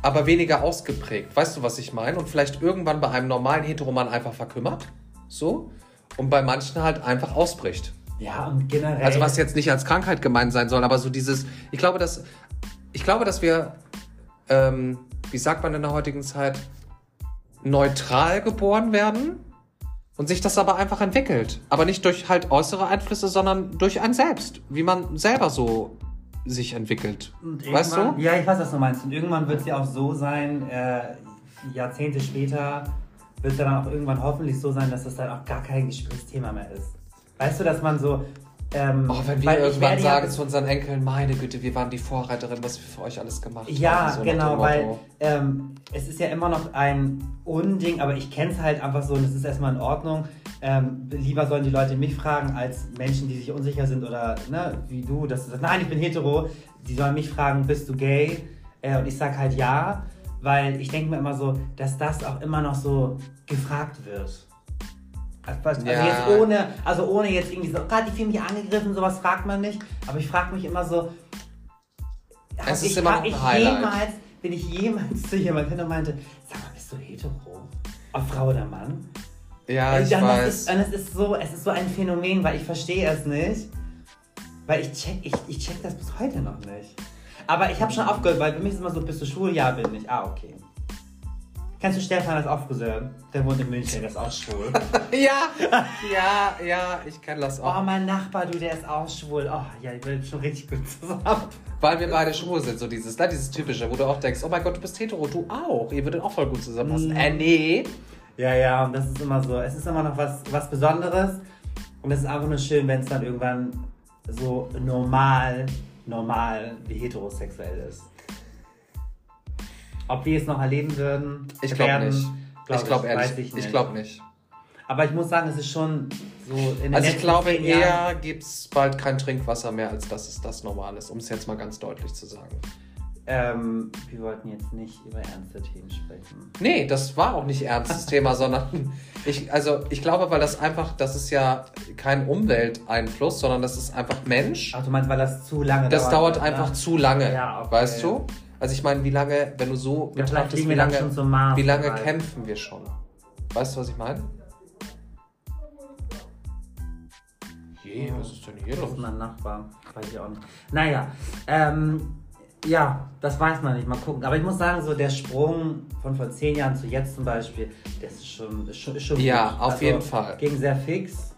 aber weniger ausgeprägt. Weißt du, was ich meine? Und vielleicht irgendwann bei einem normalen Heteroman einfach verkümmert. So. Und bei manchen halt einfach ausbricht. Ja, und generell. Also was jetzt nicht als Krankheit gemeint sein soll, aber so dieses, ich glaube, dass, ich glaube, dass wir, ähm, wie sagt man in der heutigen Zeit, neutral geboren werden und sich das aber einfach entwickelt. Aber nicht durch halt äußere Einflüsse, sondern durch ein Selbst, wie man selber so sich entwickelt. Weißt du? Ja, ich weiß, was du meinst. Und irgendwann wird es ja auch so sein, äh, Jahrzehnte später wird es dann auch irgendwann hoffentlich so sein, dass das dann auch gar kein Gesprächsthema mehr ist. Weißt du, dass man so. Ähm, Oh, wenn wir irgendwann werde ja- sagen zu unseren Enkeln, meine Güte, wir waren die Vorreiterin, was wir für euch alles gemacht Ja, haben. so nach dem genau, weil ähm, es ist ja immer noch ein Unding, aber ich kenne es halt einfach so und es ist erstmal in Ordnung. Ähm, lieber sollen die Leute mich fragen, als Menschen, die sich unsicher sind oder ne, wie du, dass du sagst, nein, ich bin hetero. Die sollen mich fragen, bist du gay? Äh, und ich sag halt ja, weil ich denke mir immer so, dass das auch immer noch so gefragt wird. Also, Ja. jetzt ohne, also ohne jetzt irgendwie so, gerade die fühlen mich angegriffen, sowas fragt man nicht. Aber ich frage mich immer so, Es ich, immer ich jemals, bin ich jemals zu jemandem hin und meinte, sag mal, bist du hetero? Ob Frau oder Mann? Ja, ich das weiß. Ist, und es ist so, es ist so ein Phänomen, weil ich verstehe es nicht. Weil ich check, ich, ich check das bis heute noch nicht. Aber ich habe schon aufgehört, weil für mich ist immer so, bist du schwul? Ja, bin ich. Ah, okay. Kennst du Stefan als auch Friseur? Der wohnt in München, der ist auch schwul. Ja, ja, ja, ich kenne das auch. Oh, mein Nachbar, du, der ist auch schwul. Oh, ja, die will schon richtig gut zusammen. Weil wir beide schwul sind, so dieses, ne, dieses typische, wo du auch denkst, oh mein Gott, du bist hetero, du auch. Ihr würdet auch voll gut zusammenpassen. Mm. Äh, nee. Ja, ja, und das ist immer so. Es ist immer noch was, was Besonderes. Und es ist einfach nur schön, wenn es dann irgendwann so normal, normal wie heterosexuell ist. Ob wir es noch erleben würden, Ich glaube nicht. glaub ich glaube ehrlich. ich Ich, nicht. glaube nicht. Aber ich muss sagen, es ist schon so in Also ich glaube eher gibt es bald kein Trinkwasser mehr, als dass es das normal ist, um es jetzt mal ganz deutlich zu sagen. Ähm, wir wollten jetzt nicht über ernste Themen sprechen. Nee, das war auch nicht ernstes Thema, sondern ich, also ich glaube, weil das einfach, das ist ja kein Umwelteinfluss, sondern das ist einfach Mensch. Ach, du meinst, weil das zu lange Das dauert ne? einfach zu lange, Ja, okay. weißt du? Also ich meine, wie lange, wenn du so Ja, betrachtest, wie lange, Mars. wie lange bereit. kämpfen wir schon? Weißt du, was ich meine? Je, was ist denn hier Das los? ist mein Nachbar. Weiß ich auch nicht. Naja, ähm, ja, das weiß man nicht. Mal gucken. Aber ich muss sagen, so der Sprung von vor zehn Jahren zu jetzt zum Beispiel, das ist schon, ist schon, ist schon Ja, gut. auf jeden Fall. Ging sehr fix.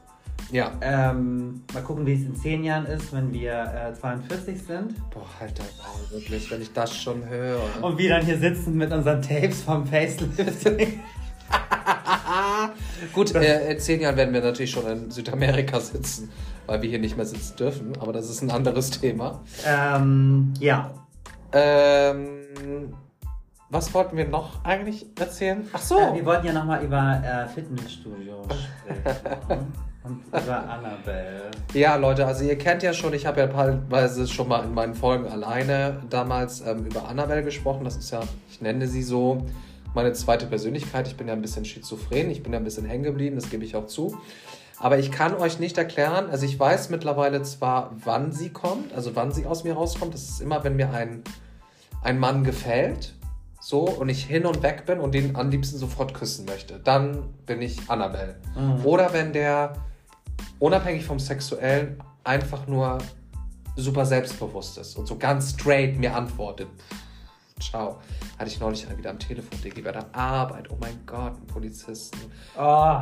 Ja. Ähm, mal gucken, wie es in zehn Jahren ist, wenn wir äh, 42 sind. Boah, halt dein Maul, wirklich, wenn ich das schon höre. Und wir dann hier sitzen mit unseren Tapes vom Facelifting. Gut, äh, in zehn Jahren werden wir natürlich schon in Südamerika sitzen, weil wir hier nicht mehr sitzen dürfen, aber das ist ein anderes Thema. ähm, ja. Ähm, was wollten wir noch eigentlich erzählen? Ach so. Äh, wir wollten ja nochmal über äh, Fitnessstudio sprechen. Und über Annabelle. Ja, Leute, also ihr kennt ja schon, ich habe ja teilweise schon mal in meinen Folgen alleine damals ähm, über Annabelle gesprochen. Das ist ja, ich nenne sie so, meine zweite Persönlichkeit. Ich bin ja ein bisschen schizophren, ich bin ja ein bisschen hängen geblieben, das gebe ich auch zu. Aber ich kann euch nicht erklären, also ich weiß mittlerweile zwar, wann sie kommt, also wann sie aus mir rauskommt. Das ist immer, wenn mir ein, ein Mann gefällt, so, und ich hin und weg bin und den am liebsten sofort küssen möchte. Dann bin ich Annabelle. Mhm. Oder wenn der unabhängig vom Sexuellen einfach nur super selbstbewusst ist und so ganz straight mir antwortet. Ciao. Hatte ich neulich wieder am Telefon, Diggi, bei der Arbeit. Oh mein Gott, ein Polizisten. Oh,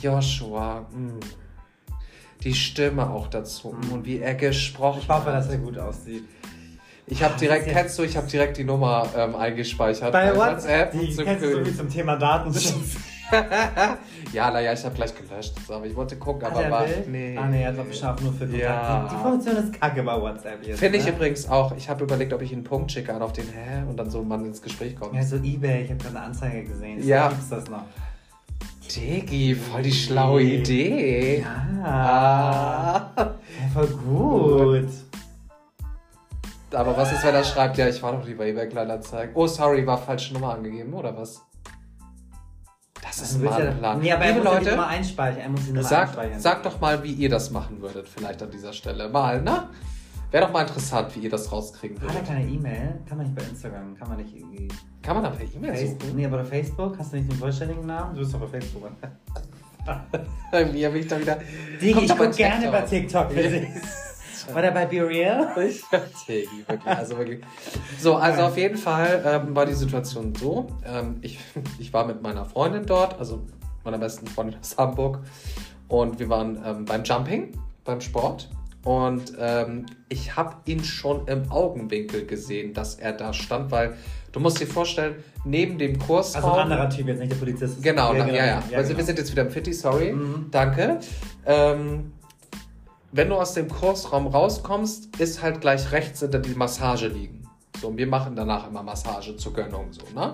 Joshua. mm. Die Stimme auch dazu. mm, Und wie er gesprochen ich hoffe, hat. dass er gut aussieht. Ich habe direkt, Das ist kennst du, ich habe direkt die Nummer ähm, eingespeichert. Bei WhatsApp, die kennst du zum Thema Datenschutz. Ja, naja, ich habe gleich gelöscht. so, Aber ich wollte gucken, aber er war. will? Nee. Ah nee, er hat bestimmt nur für Kontakt. Ja. Die, die Funktion ist kacke bei WhatsApp jetzt. Finde ich ne? übrigens auch. Ich habe überlegt, ob ich einen Punkt schicke an auf den Hä und dann so man ins Gespräch kommt. Ja, so Ebay, ich habe gerade eine Anzeige gesehen. Ich Ja. Gibt's das noch? Digi, voll die schlaue Idee. Ja. Ah. ja voll gut. Aber was ist, wenn er schreibt, ja, ich war doch lieber eBay Kleinanzeigen. Oh, sorry, war falsche Nummer angegeben, oder was? Das ist mal ein Plan. Nee, aber er Liebe Leute, Nummer einspeichern. Er muss die Nummer Sag, einspeichern. sag doch mal, wie ihr das machen würdet, vielleicht an dieser Stelle. Mal, ne? Wäre doch mal interessant, wie ihr das rauskriegen Hat er würdet. keine E-Mail? Kann man nicht bei Instagram, kann man nicht irgendwie. Kann man da per E-Mail suchen? Nee, aber bei Facebook hast du nicht den vollständigen Namen? Du bist doch bei Facebook. Irgendwie habe ich da wieder. Digi, Kommt ich doch bei guck gerne TikTok. bei TikTok. Oder bei Be Real? Digi, wirklich, also wirklich. So, also auf jeden Fall ähm, war die Situation so. Ähm, ich, ich war mit meiner Freundin dort, also meiner besten Freundin aus Hamburg. Und wir waren ähm, beim Jumping, beim Sport. Und ähm, ich habe ihn schon im Augenwinkel gesehen, dass er da stand, weil du musst dir vorstellen, neben dem Kursraum. Also ein anderer Typ, jetzt nicht der Polizist. Genau, na, ja, ja. also genau. wir sind jetzt wieder im Fitti, sorry. Mhm. Danke. Ähm, wenn du aus dem Kursraum rauskommst, ist halt gleich rechts hinter die Massage liegen. So, und wir machen danach immer Massage zur Gönnung, so, ne?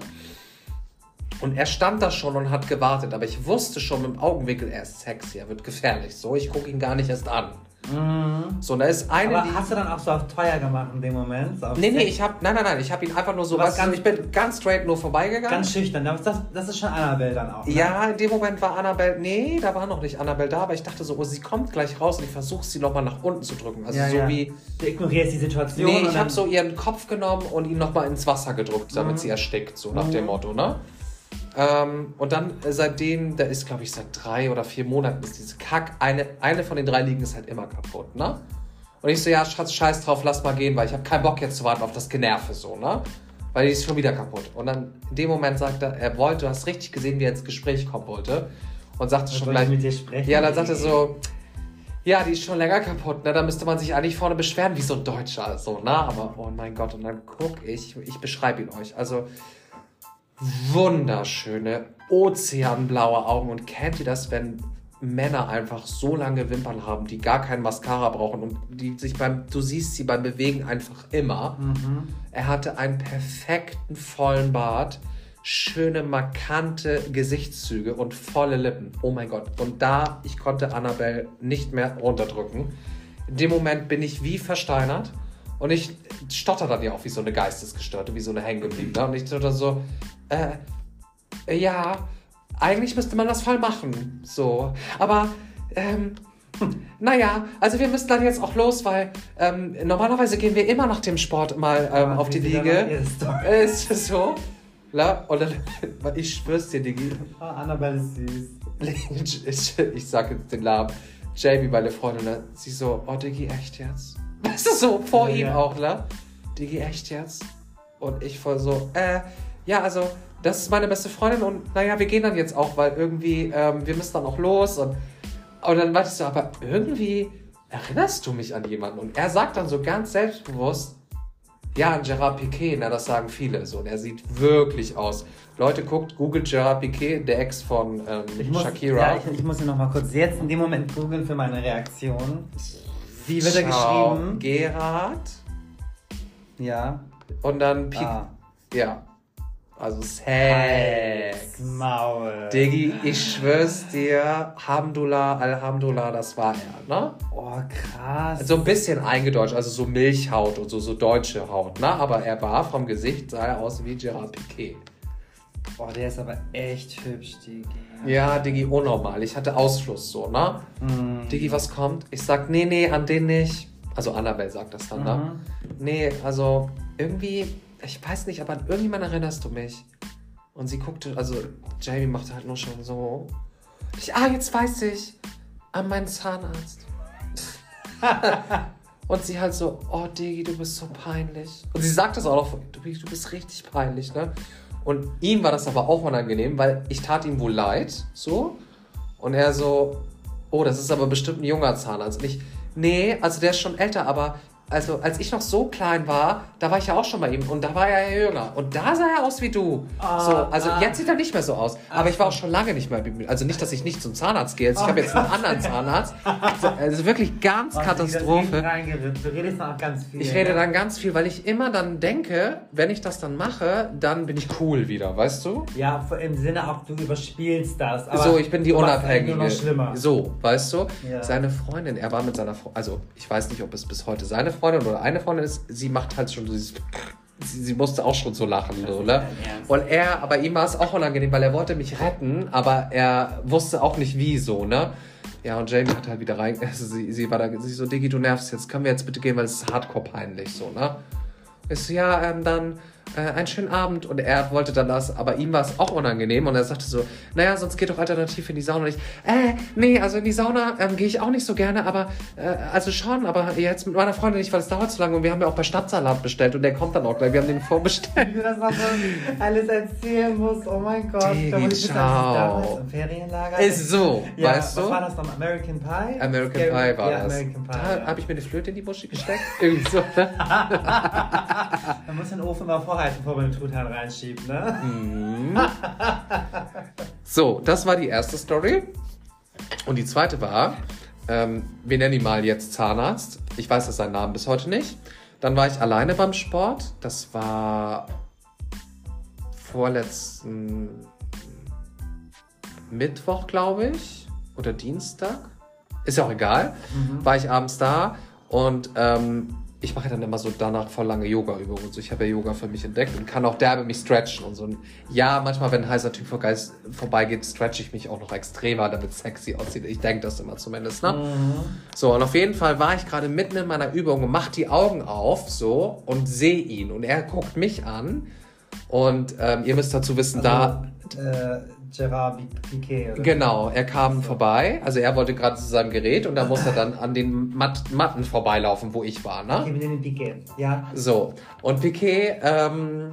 Und er stand da schon und hat gewartet, aber ich wusste schon im Augenwinkel, er ist sexy, er wird gefährlich. So, ich gucke ihn gar nicht erst an. Mhm. So, da ist eine, Aber hast du dann auch so auf teuer gemacht in dem Moment? So Nee, nee, ich hab. Nein, nein, nein, ich hab ihn einfach nur so. Du, ganz- ich bin ganz straight nur vorbeigegangen. Ganz schüchtern. Das, das, ist schon Annabelle dann auch. Ne? Ja, in dem Moment war Annabelle, nee, da war noch nicht Annabelle da, aber ich dachte so, oh, sie kommt gleich raus und ich versuche sie nochmal nach unten zu drücken. Also ja, so ja. wie, Du ignorierst die Situation. nee, ich habe so ihren Kopf genommen und ihn nochmal ins Wasser gedrückt, damit Mhm. sie erstickt, so nach Mhm. dem Motto, ne? Ähm, und dann äh, seitdem, da ist glaube ich seit drei oder vier Monaten ist diese Kack, eine, eine von den drei Liegen ist halt immer kaputt, ne? Und ich so, ja, Schatz, scheiß drauf, lass mal gehen, weil ich habe keinen Bock jetzt zu warten auf das Generve, so, ne? Weil die ist schon wieder kaputt. Und dann in dem Moment sagt er, er wollte, du hast richtig gesehen, wie er ins Gespräch kommen wollte. Und sagte schon gleich, ich mit dir sprechen? ja, dann sagt er so, ja, die ist schon länger kaputt, ne? Da müsste man sich eigentlich vorne beschweren, wie so ein Deutscher, so, ne? Aber, oh mein Gott, und dann guck ich, ich beschreibe ihn euch. Also, wunderschöne, ozeanblaue Augen. Und kennt ihr das, wenn Männer einfach so lange Wimpern haben, die gar kein Mascara brauchen und die sich beim, du siehst sie beim Bewegen einfach immer. Mhm. Er hatte einen perfekten vollen Bart, schöne markante Gesichtszüge und volle Lippen. Oh mein Gott. Und da, ich konnte Annabelle nicht mehr runterdrücken. In dem Moment bin ich wie versteinert und ich stotter dann ja auch wie so eine Geistesgestörte, wie so eine Hängengebliebene. Und ich stotter so, äh, ja, eigentlich müsste man das voll machen. So. Aber, ähm, hm, naja, also wir müssen dann jetzt auch los, weil ähm, normalerweise gehen wir immer nach dem Sport mal ähm, auf die Liege. Äh, Ist das so? La, dann, ich schwör's dir, Digi. Oh, Annabelle ist süß. Ich, ich sag jetzt den Namen. Jamie, meine Freundin, ne? sie so, oh Digi, echt jetzt? Weißt du, so vor Ja, ihm ja. auch, ne? Digi, echt jetzt? Und ich voll so, äh, ja, also, das ist meine beste Freundin und naja, wir gehen dann jetzt auch, weil irgendwie, ähm, wir müssen dann auch los und, und dann meinte ich so, aber irgendwie erinnerst du mich an jemanden? Und er sagt dann so ganz selbstbewusst, ja, an Gerard Piquet, na, das sagen viele so. Und er sieht wirklich aus. Leute, guckt, googelt Gerard Piquet, der Ex von ähm, Ich muss, Shakira. Ja, ich, ich muss ihn noch mal kurz jetzt in dem Moment googeln für meine Reaktion. Wie wird er Ciao, geschrieben? Gerard Ja. und dann Piquet. Ah. Ja. Also Sex. Maul. Diggi, ich schwör's dir, Hamdullah, Alhamdulillah, das war er, ne? Oh, krass. So ein bisschen eingedeutscht, also so Milchhaut und so, so deutsche Haut, ne? Aber er war vom Gesicht, sah er aus wie Gerard Piquet. Oh, der ist aber echt hübsch, Digi. Ja, Diggi, unnormal. Ich hatte Ausschluss so, ne? Mm. Diggi, was kommt? Ich sag, nee, nee, an den nicht. Also Annabelle sagt das dann, ne? Mhm. Nee, also irgendwie, ich weiß nicht, aber an irgendjemand erinnerst du mich. Und sie guckte, also Jamie machte halt nur schon so. Ich, ah, jetzt weiß ich. An meinen Zahnarzt. Und sie halt so, oh Diggi, du bist so peinlich. Und sie sagt das auch noch, du, bist- du bist richtig peinlich, ne? Und ihm war das aber auch unangenehm, weil ich tat ihm wohl leid, so. Und er so, oh, das ist aber bestimmt ein junger Zahnarzt. Und ich, nee, also der ist schon älter, aber also als ich noch so klein war, da war ich ja auch schon bei ihm und da war er ja jünger. Und da sah er aus wie du. Ah, so, also ah. jetzt sieht er nicht mehr so aus. Aber ich war auch schon lange nicht mehr bei ihm. Also nicht, dass ich nicht zum Zahnarzt gehe. Also ich habe jetzt einen anderen Zahnarzt. Also wirklich ganz das Katastrophe. Du redest noch ganz viel. Ich rede ne? dann ganz viel, weil ich immer dann denke, wenn ich das dann mache, dann bin ich cool wieder, weißt du? Ja, im Sinne auch, du überspielst das. So, ich bin die Unabhängige. Nur noch schlimmer. So, weißt du? Ja. Seine Freundin, er war mit seiner Freundin, also ich weiß nicht, ob es bis heute seine Freundin oder eine Freundin ist, sie macht halt schon so dieses. Sie, sie musste auch schon so lachen, so, ne? Und er, aber ihm war es auch unangenehm, weil er wollte mich retten, aber er wusste auch nicht wie so, ne? Ja, und Jamie hat halt wieder rein, also sie, sie war da, sie so, Diggi, du nervst jetzt, können wir jetzt bitte gehen, weil es ist hardcore peinlich, so, ne? Ich so, ja, ähm, dann äh, einen schönen Abend. Und er wollte dann das, aber ihm war es auch unangenehm. Und er sagte so, naja, sonst geht doch alternativ in die Sauna. Und ich, äh, nee, also in die Sauna ähm, gehe ich auch nicht so gerne, aber, äh, also schon, aber jetzt mit meiner Freundin nicht, weil es dauert zu lange. Und wir haben ja auch bei Stadtsalat bestellt und der kommt dann auch gleich. Wir haben den vorbestellt. Wie du das noch so alles erzählen musst. Oh mein Gott. Digi, da wurde ich damals im Ferienlager. Ist so, ja, weißt was du? war das noch? American Pie? American Pie war ja, das. American Pie. da ja. habe ich mir eine Flöte in die Muschi gesteckt. Irgendwie so, ne? Man muss den Ofen mal vorheizen, bevor man den Truthahn reinschiebt, ne? Mhm. So, das war die erste Story. Und die zweite war, ähm, wir nennen ihn mal jetzt Zahnarzt. Ich weiß das seinen Namen bis heute nicht. Dann war ich alleine beim Sport. Das war vorletzten Mittwoch, glaube ich. Oder Dienstag. Ist ja auch egal. War ich abends da und ähm, ich mache dann immer so danach voll lange Yoga-Übungen und so. Ich habe ja Yoga für mich entdeckt und kann auch derbe mich stretchen und so. Und ja, manchmal, wenn ein heißer Typ vorbeigeht, stretche ich mich auch noch extremer, damit es sexy aussieht. Ich denke das immer zumindest, ne? So, und auf jeden Fall war ich gerade mitten in meiner Übung und mach die Augen auf, so, und sehe ihn. Und er guckt mich an. Und ähm, ihr müsst dazu wissen, da, Äh, Gerard Piquet. Oder? genau, er kam vorbei. Also er wollte gerade zu seinem Gerät und da musste er dann an den Mat Matten vorbeilaufen, wo ich war, ne? Okay, wir nehmen Piquet. Ja. So, und Piquet ähm,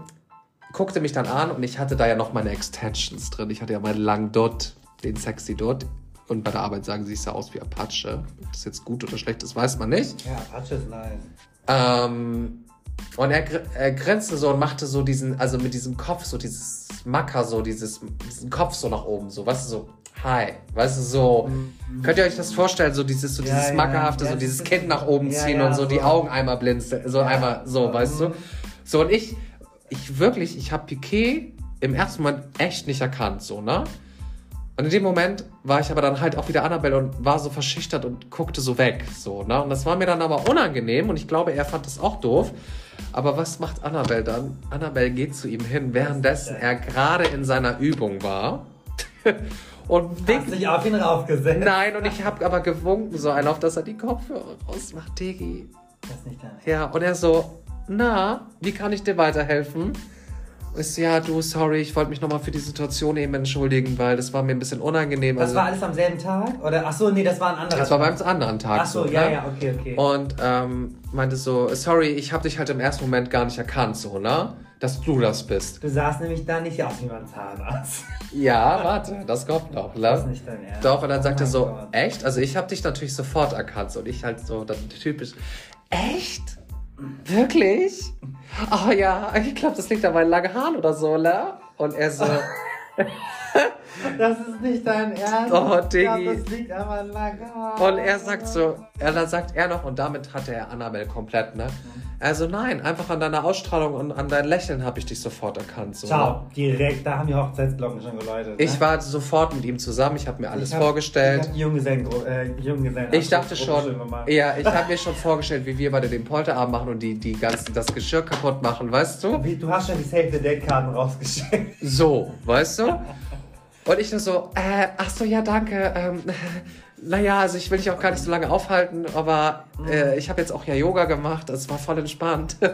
guckte mich dann an und ich hatte da ja noch meine Extensions drin. Ich hatte ja meinen langen Dutt, den sexy Dutt. Und bei der Arbeit sagen sie, ich sah aus wie Apache. Ob das jetzt gut oder schlecht ist, weiß man nicht. Ja, Apache ist nice. Ähm, und er, er grinste so und machte so diesen, also mit diesem Kopf so dieses Macker, so dieses, diesen Kopf so nach oben, so, weißt du, so, hi, weißt du, so, könnt ihr euch das vorstellen, so dieses, so Mhm. Ja, dieses ja. Mackerhafte, Ja, so dieses Kind nach oben ziehen und so, die so. Augen einmal blinzeln, so einmal, so, Mhm. weißt du. So, und ich, ich wirklich, ich habe Piquet im ersten Moment echt nicht erkannt, so, ne? Und in dem Moment war ich aber dann halt auch wieder Annabelle und war so verschüchtert und guckte so weg, so, ne? Und das war mir dann aber unangenehm und ich glaube, er fand das auch doof. Aber was macht Annabelle dann? Annabelle geht zu ihm hin, währenddessen er gerade in seiner Übung war. und Hast winkt. dich auf ihn raufgesetzt. Nein, und ich habe aber gewunken, so ein auf, dass er die Kopfhörer rausmacht, Digi. Das ist nicht dein Ja, und er so, na, wie kann ich dir weiterhelfen? So, ja, du, sorry, ich wollte mich nochmal für die Situation eben entschuldigen, weil das war mir ein bisschen unangenehm. Das Also, war alles am selben Tag? Oder, ach so, nee, das war ein anderer das war Tag. beim anderen Tag Ach so, so. ja, ne? ja, okay, okay. Und ähm, meinte so, sorry, ich habe dich halt im ersten Moment gar nicht erkannt, so, ne? Dass du das bist. Du sahst nämlich da nicht wie beim Zahnarzt. Ja, warte, das kommt noch, Das ist ne? nicht dein Ernst. Doch, und dann Oh sagt er so, Gott. echt? Also ich habe dich natürlich sofort erkannt so, und ich halt so dann typisch, echt? Wirklich? Oh ja, ich glaube, das liegt an meinen langen Haaren oder so, ne? Und er so, Das ist nicht dein Ernst. Oh, Ich Diggi. Das liegt aber langer. und er sagt so, er, dann sagt er noch, und damit hatte er Annabelle komplett, ne? Also nein, einfach an deiner Ausstrahlung und an dein Lächeln habe ich dich sofort erkannt. So, ne? Ciao, direkt, da haben die Hochzeitsglocken schon geläutet. Ich ne? war sofort mit ihm zusammen, ich habe mir alles Ich hab- vorgestellt. Ich Junggesellen, äh, Junggesellen Ich dachte schon, ja, ich habe mir schon vorgestellt, wie wir beide den Polterabend machen und die, die ganzen, das Geschirr kaputt machen, weißt du? Wie, du hast schon die Save the Deck Karten rausgeschickt. So, weißt du? Und ich nur so, äh, ach so, ja, danke. Ähm, naja, also ich will dich auch gar nicht so lange aufhalten, aber äh, ich habe jetzt auch ja Yoga gemacht, es war voll entspannt.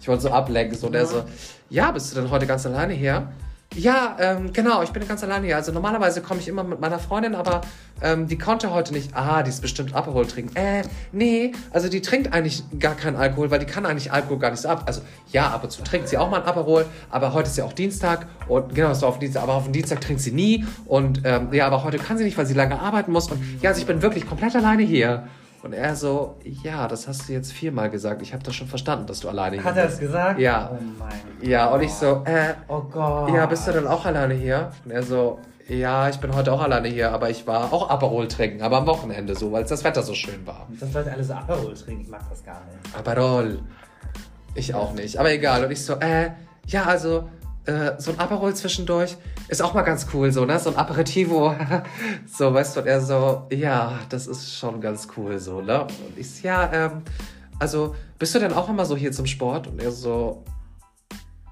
Ich wollte so ablenken, so, und er so, ja, bist du denn heute ganz alleine hier? Ja, ähm, genau, ich bin ganz alleine hier. Also normalerweise komme ich immer mit meiner Freundin, aber ähm, die konnte heute nicht. Ah, die ist bestimmt Aperol trinken. Äh, nee, also die trinkt eigentlich gar keinen Alkohol, weil die kann eigentlich Alkohol gar nicht so ab. Also ja, ab und zu trinkt sie auch mal ein Aperol, aber heute ist ja auch Dienstag und genau, ist auf Dienstag, aber auf den Dienstag trinkt sie nie und ähm, ja, aber heute kann sie nicht, weil sie lange arbeiten muss und ja, also ich bin wirklich komplett alleine hier. Und er so, ja, das hast du jetzt viermal gesagt. Ich habe das schon verstanden, dass du alleine hier Hat er bist. das gesagt? Ja. Oh mein Gott. Ja, und ich so, äh, Oh Gott. ja, bist du dann auch alleine hier? Und er so, ja, ich bin heute auch alleine hier, aber ich war auch Aperol trinken, aber am Wochenende so, weil das Wetter so schön war. Dass Leute alle so Aperol trinken, ich mag das gar nicht. Aperol. Ich auch nicht, aber egal. Und ich so, äh, ja, also, äh, so ein Aperol zwischendurch ist auch mal ganz cool, so, ne? So ein Aperitivo. so, weißt du, und er so, ja, das ist schon ganz cool, so, ne? Und ich ja, ähm, also, bist du denn auch immer so hier zum Sport? Und er so,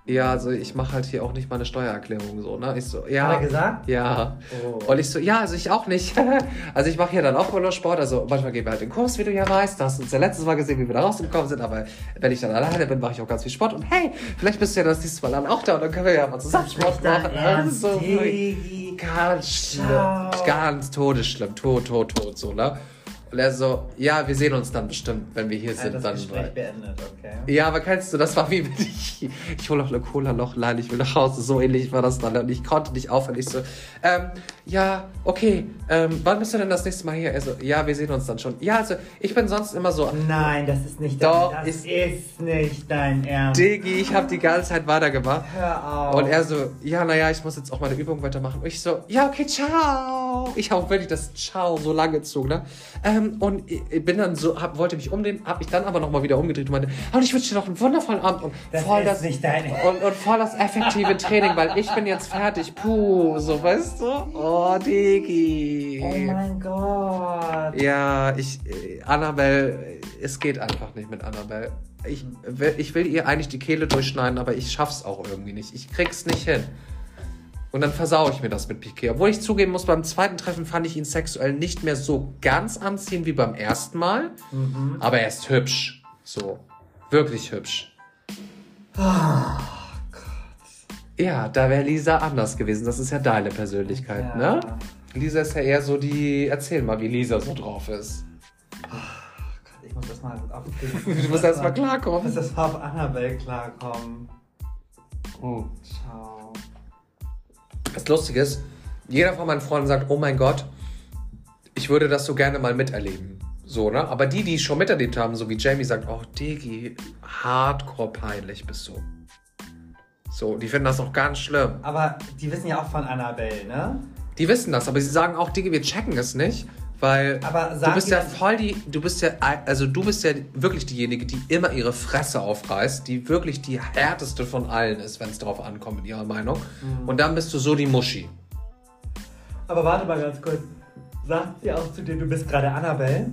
ja, also ich mache halt hier auch nicht meine Steuererklärung so, ne? Ich so, ja. Hat er gesagt? Ja. Oh. Und ich so, ja, also ich auch nicht. also ich mache hier dann auch wohl noch Sport. Also manchmal gehen wir halt den Kurs, wie du ja weißt. Da hast du uns ja letztes Mal gesehen, wie wir da rausgekommen sind. Aber wenn ich dann alleine bin, mache ich auch ganz viel Sport. Und hey, vielleicht bist du ja das nächste Mal dann auch da und dann können wir ja mal zusammen Sport machen. Ernst, Digi. ganz schlimm. Ganz todesschlimm. Tot, tot, tot, so, ne? Und er so, ja, wir sehen uns dann bestimmt, wenn wir hier Ja, sind. das dann Gespräch beendet, okay. ja, aber kennst du, das war wie mit ich, ich hole noch eine Cola noch, nein, ich will nach Hause. So ähnlich war das dann. Und ich konnte nicht aufhören. Ich so, ähm, ja, okay, ähm, wann bist du denn das nächste Mal hier? Er so, ja, wir sehen uns dann schon. Ja, also, ich bin sonst immer so, Nein, das ist nicht Doch, dein, das ist- ist, nicht dein Ernst. Diggi, ich habe die ganze Zeit weitergemacht. Hör auf. Und er so, ja, naja, ich muss jetzt auch meine Übung weitermachen. Und ich so, ja, okay, ciao. Ich habe wirklich das Ciao so lang gezogen, ne? Ähm, und ich bin dann so, hab, wollte mich umdrehen, habe mich dann aber nochmal wieder umgedreht und meinte, und ich wünsche dir noch einen wundervollen Abend und das voll ist das nicht dein Ernst. und, und voll das effektive Training, weil ich bin jetzt fertig. Puh, so weißt du? Oh, Digi. Oh mein Gott. Ja, ich, äh, Annabelle, es geht einfach nicht mit Annabelle. Ich will, ich will ihr eigentlich die Kehle durchschneiden, aber ich schaff's auch irgendwie nicht. Ich krieg's nicht hin. Und dann versau ich mir das mit Piquet. Obwohl ich zugeben muss, beim zweiten Treffen fand ich ihn sexuell nicht mehr so ganz anziehend wie beim ersten Mal. Mhm. Aber er ist hübsch. So. Wirklich hübsch. Ja, da wäre Lisa anders gewesen. Das ist ja deine Persönlichkeit, Ja. ne? Lisa ist ja eher so die. Erzähl mal, wie Lisa so drauf ist. Ich muss das mal auf. Du musst erst mal Ich klarkommen. muss das mal auf Annabelle klarkommen. Hm. Ciao. Das Lustige ist, jeder von meinen Freunden sagt, oh mein Gott, ich würde das so gerne mal miterleben. So, ne? Aber die, die es schon miterlebt haben, so wie Jamie sagt, oh, Digi, hardcore peinlich bist du. So, die finden das auch ganz schlimm. Aber die wissen ja auch von Annabelle, ne? Die wissen das, aber sie sagen auch, Digga, wir checken es nicht, weil du sagen bist ja voll die, du bist ja, also du bist ja wirklich diejenige, die immer ihre Fresse aufreißt, die wirklich die härteste von allen ist, wenn es darauf ankommt, in ihrer Meinung. Mhm. Und dann bist du so die Muschi. Aber warte mal ganz kurz. Sagt sie auch zu dir, du bist gerade Annabelle?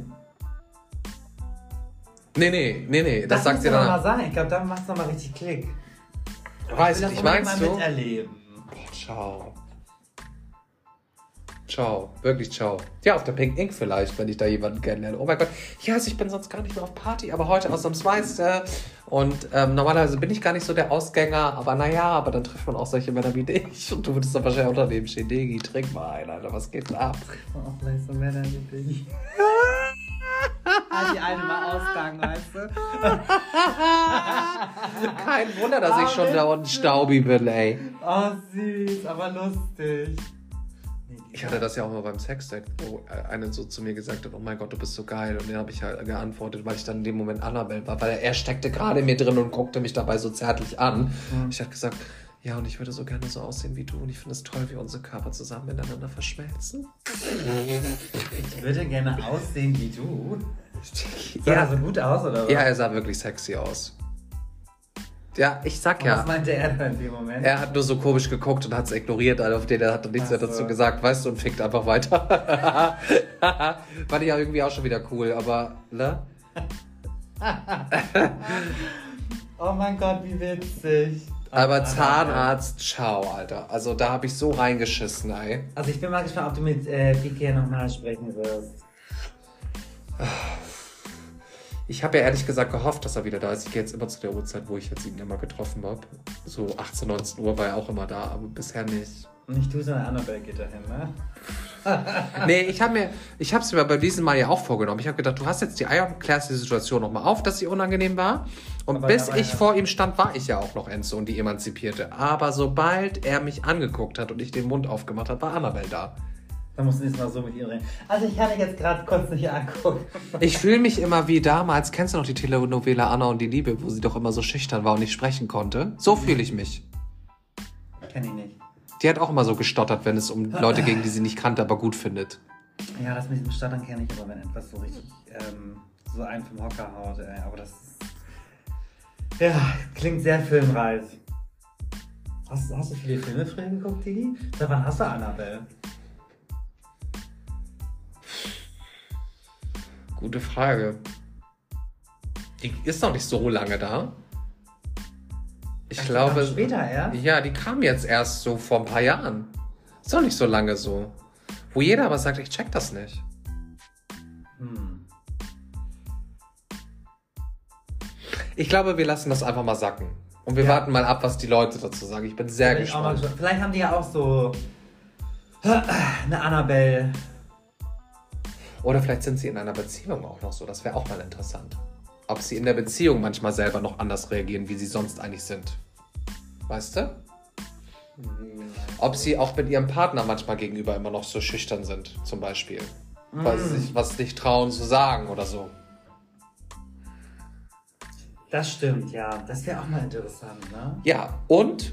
Nee, nee, nee, nee, das, sagt muss sie dann. mal sein. Ich glaube, dann macht es nochmal richtig Klick. Weiß ich das nicht, unbedingt meinst mal du? miterleben. Boah, ciao. Ciao, wirklich ciao. Ja, auf der Pink Ink vielleicht, wenn ich da jemanden kennenlerne. Oh mein Gott, ja, also ich bin sonst gar nicht mehr auf Party, aber heute ausnahmsweise. Und ähm, normalerweise bin ich gar nicht so der Ausgänger, aber naja, aber dann trifft man auch solche Männer wie dich. Und du würdest dann wahrscheinlich auch daneben stehen. Digi, trink mal ein, Alter, was geht ab? Oh, vielleicht so Männer wie dich. Ah, die eine mal Ausgang, weißt du? Kein Wunder, dass ich schon da unten staubi bin, ey. Oh, süß, aber lustig. Ich hatte das ja auch mal beim Sexdate, wo eine so zu mir gesagt hat, oh mein Gott, du bist so geil. Und dann habe ich halt geantwortet, weil ich dann in dem Moment Annabelle war, weil er steckte gerade in mir drin und guckte mich dabei so zärtlich an. Ich habe gesagt, ja, und ich würde so gerne so aussehen wie du und ich finde es toll, wie unsere Körper zusammen miteinander verschmelzen. Ich würde gerne aussehen wie du. Sah Ja, er so gut aus, oder was? ja, er sah wirklich sexy aus. Ja, ich sag Und Was ja. meinte er dann in dem Moment? Er hat nur so komisch geguckt und hat es ignoriert, also auf den er hat nichts mehr so. dazu gesagt, weißt du, und fickt einfach weiter. Fand ich ja irgendwie auch schon wieder cool, aber, ne? Oh mein Gott, wie witzig. Aber Ah, Zahnarzt, ciao, Alter. Also da habe ich so reingeschissen, ey. Also ich bin mal gespannt, ob du mit äh, Piquet nochmal sprechen wirst. Ich habe ja ehrlich gesagt gehofft, dass er wieder da ist. Ich gehe jetzt immer zu der Uhrzeit, wo ich jetzt ihn immer getroffen habe. So 18, 19 Uhr war er auch immer da, aber bisher nicht. Nicht du, sondern Annabelle geht dahin, ne? Nee, ich habe mir, ich habe es mir bei diesem Mal ja auch vorgenommen. Ich habe gedacht, du hast jetzt die Eier und klärst die Situation nochmal auf, dass sie unangenehm war. Und Aber- bis ich vor ihm stand, war ich ja auch noch Enzo und die Emanzipierte. Aber sobald er mich angeguckt hat und ich den Mund aufgemacht habe, war Annabelle da. Da musst du jetzt mal so mit ihr reden. Also ich kann dich jetzt gerade kurz nicht angucken. Ich fühle mich immer wie damals, kennst du noch die Telenovela Anna und die Liebe, wo sie doch immer so schüchtern war und nicht sprechen konnte? So fühle ich mich. Kenn ich nicht. Die hat auch immer so gestottert, wenn es um Leute ging, die sie nicht kannte, aber gut findet. Ja, das mit dem Stottern kenne ich, aber wenn etwas so richtig ähm, so einen vom Hocker haut, ey. Aber das ist, ja, klingt sehr filmreif. Hast, hast du viele Filme früher geguckt, Digi? Seit wann hast du Annabelle? Gute Frage. Die ist noch nicht so lange da. Ich die glaube. später erst? Ja, die kam jetzt erst so vor ein paar Jahren. Ist noch nicht so lange so. Wo jeder aber sagt, ich check das nicht. Hm. Ich glaube, wir lassen das einfach mal sacken. Und wir Ja. warten mal ab, was die Leute dazu sagen. Ich bin sehr Bin gespannt. gespannt. Vielleicht haben die ja auch so eine Annabelle. Oder vielleicht sind sie in einer Beziehung auch noch so. Das wäre auch mal interessant. Ob sie in der Beziehung manchmal selber noch anders reagieren, wie sie sonst eigentlich sind. Weißt du? Ob sie auch mit ihrem Partner manchmal gegenüber immer noch so schüchtern sind, zum Beispiel. Weil sie sich was nicht trauen zu sagen oder so. Das stimmt, ja. Das wäre auch mal interessant, ne? Ja, und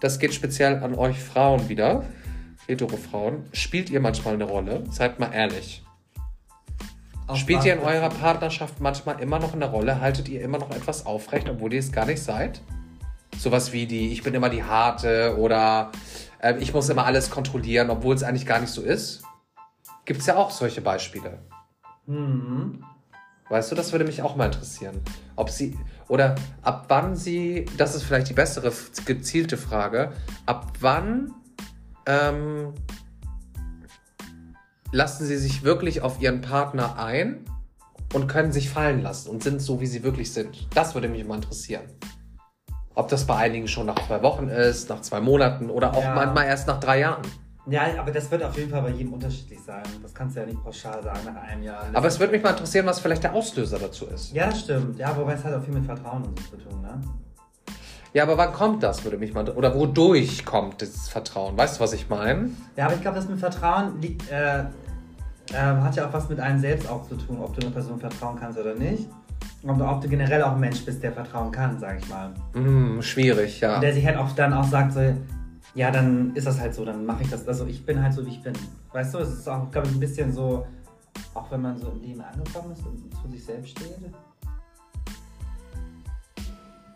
das geht speziell an euch Frauen wieder, hetero Frauen. Spielt ihr manchmal eine Rolle? Seid mal ehrlich. Auf Spielt ihr in eurer Partnerschaft manchmal immer noch eine Rolle? Haltet ihr immer noch etwas aufrecht, obwohl ihr es gar nicht seid? Sowas wie die, ich bin immer die Harte oder äh, ich muss immer alles kontrollieren, obwohl es eigentlich gar nicht so ist. Gibt es ja auch solche Beispiele. Mhm. Weißt du, das würde mich auch mal interessieren. Ob sie, oder ab wann sie, das ist vielleicht die bessere, gezielte Frage, ab wann ähm, lassen sie sich wirklich auf ihren Partner ein und können sich fallen lassen und sind so, wie sie wirklich sind. Das würde mich mal interessieren. Ob das bei einigen schon nach zwei Wochen ist, nach zwei Monaten oder auch Ja. manchmal erst nach drei Jahren. Ja, aber das wird auf jeden Fall bei jedem unterschiedlich sein. Das kannst du ja nicht pauschal sagen nach einem Jahr. Aber es würde mich mal interessieren, was vielleicht der Auslöser dazu ist. Ja, das stimmt. Ja, wobei es hat auch viel mit Vertrauen und so zu tun, ne? Ja, aber wann kommt das, würde mich mal. Oder wodurch kommt dieses Vertrauen? Weißt du, was ich meine? Ja, aber ich glaube, das mit Vertrauen liegt, äh, ähm, hat ja auch was mit einem selbst auch zu tun, ob du einer Person vertrauen kannst oder nicht. Und ob du generell auch ein Mensch bist, der vertrauen kann, sag ich mal. Mm, schwierig, ja. Und der sich halt auch dann auch sagt so, ja, dann ist das halt so, dann mache ich das. Also ich bin halt so, wie ich bin. Weißt du, es ist auch, glaube ich, ein bisschen so, auch wenn man so im Leben angekommen ist und zu sich selbst steht.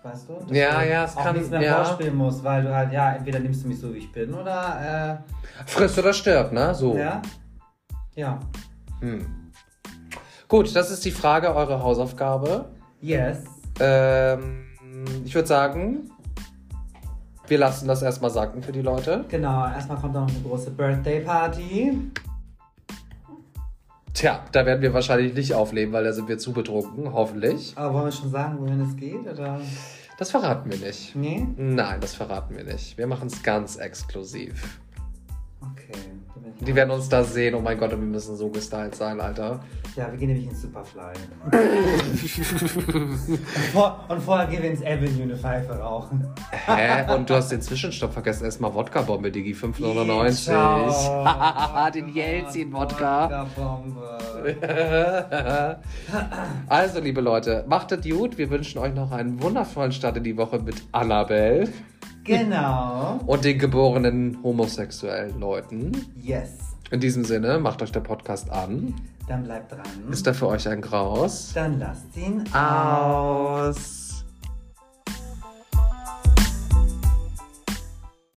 Weißt du? Dass Ja, du ja, es auch kann- nichts mehr ja. vorspielen musst, weil du halt, ja, entweder nimmst du mich so, wie ich bin, oder, Frisst oder stirbt, ne? So. äh, ja. Ja. Hm. Gut, das ist die Frage, eure Hausaufgabe. Yes. Ähm, ich würde sagen, wir lassen das erstmal sacken für die Leute. Genau, erstmal kommt noch eine große Birthday Party. Tja, da werden wir wahrscheinlich nicht aufleben, weil da sind wir zu betrunken, hoffentlich. Aber wollen wir schon sagen, wohin es geht, oder? Das verraten wir nicht. Nee? Nein, das verraten wir nicht. Wir machen es ganz exklusiv. Okay. Die werden uns da sehen. Oh mein Gott, und wir müssen so gestylt sein, Alter. Ja, wir gehen nämlich ins Superfly. und, vor, und vorher gehen wir ins Avenue eine Pfeife rauchen. Hä? Und du hast den Zwischenstopp vergessen. Erstmal Wodka-Bombe, Digi. 5,99. Ciao. den Jelzin-Wodka. Wodka-Bombe. Also, liebe Leute, macht es gut. Wir wünschen euch noch einen wundervollen Start in die Woche mit Annabelle Genau. und den geborenen homosexuellen Leuten. Yes. In diesem Sinne, macht euch der Podcast an. Dann bleibt dran. Ist er für euch ein Graus? Dann lasst ihn Aus.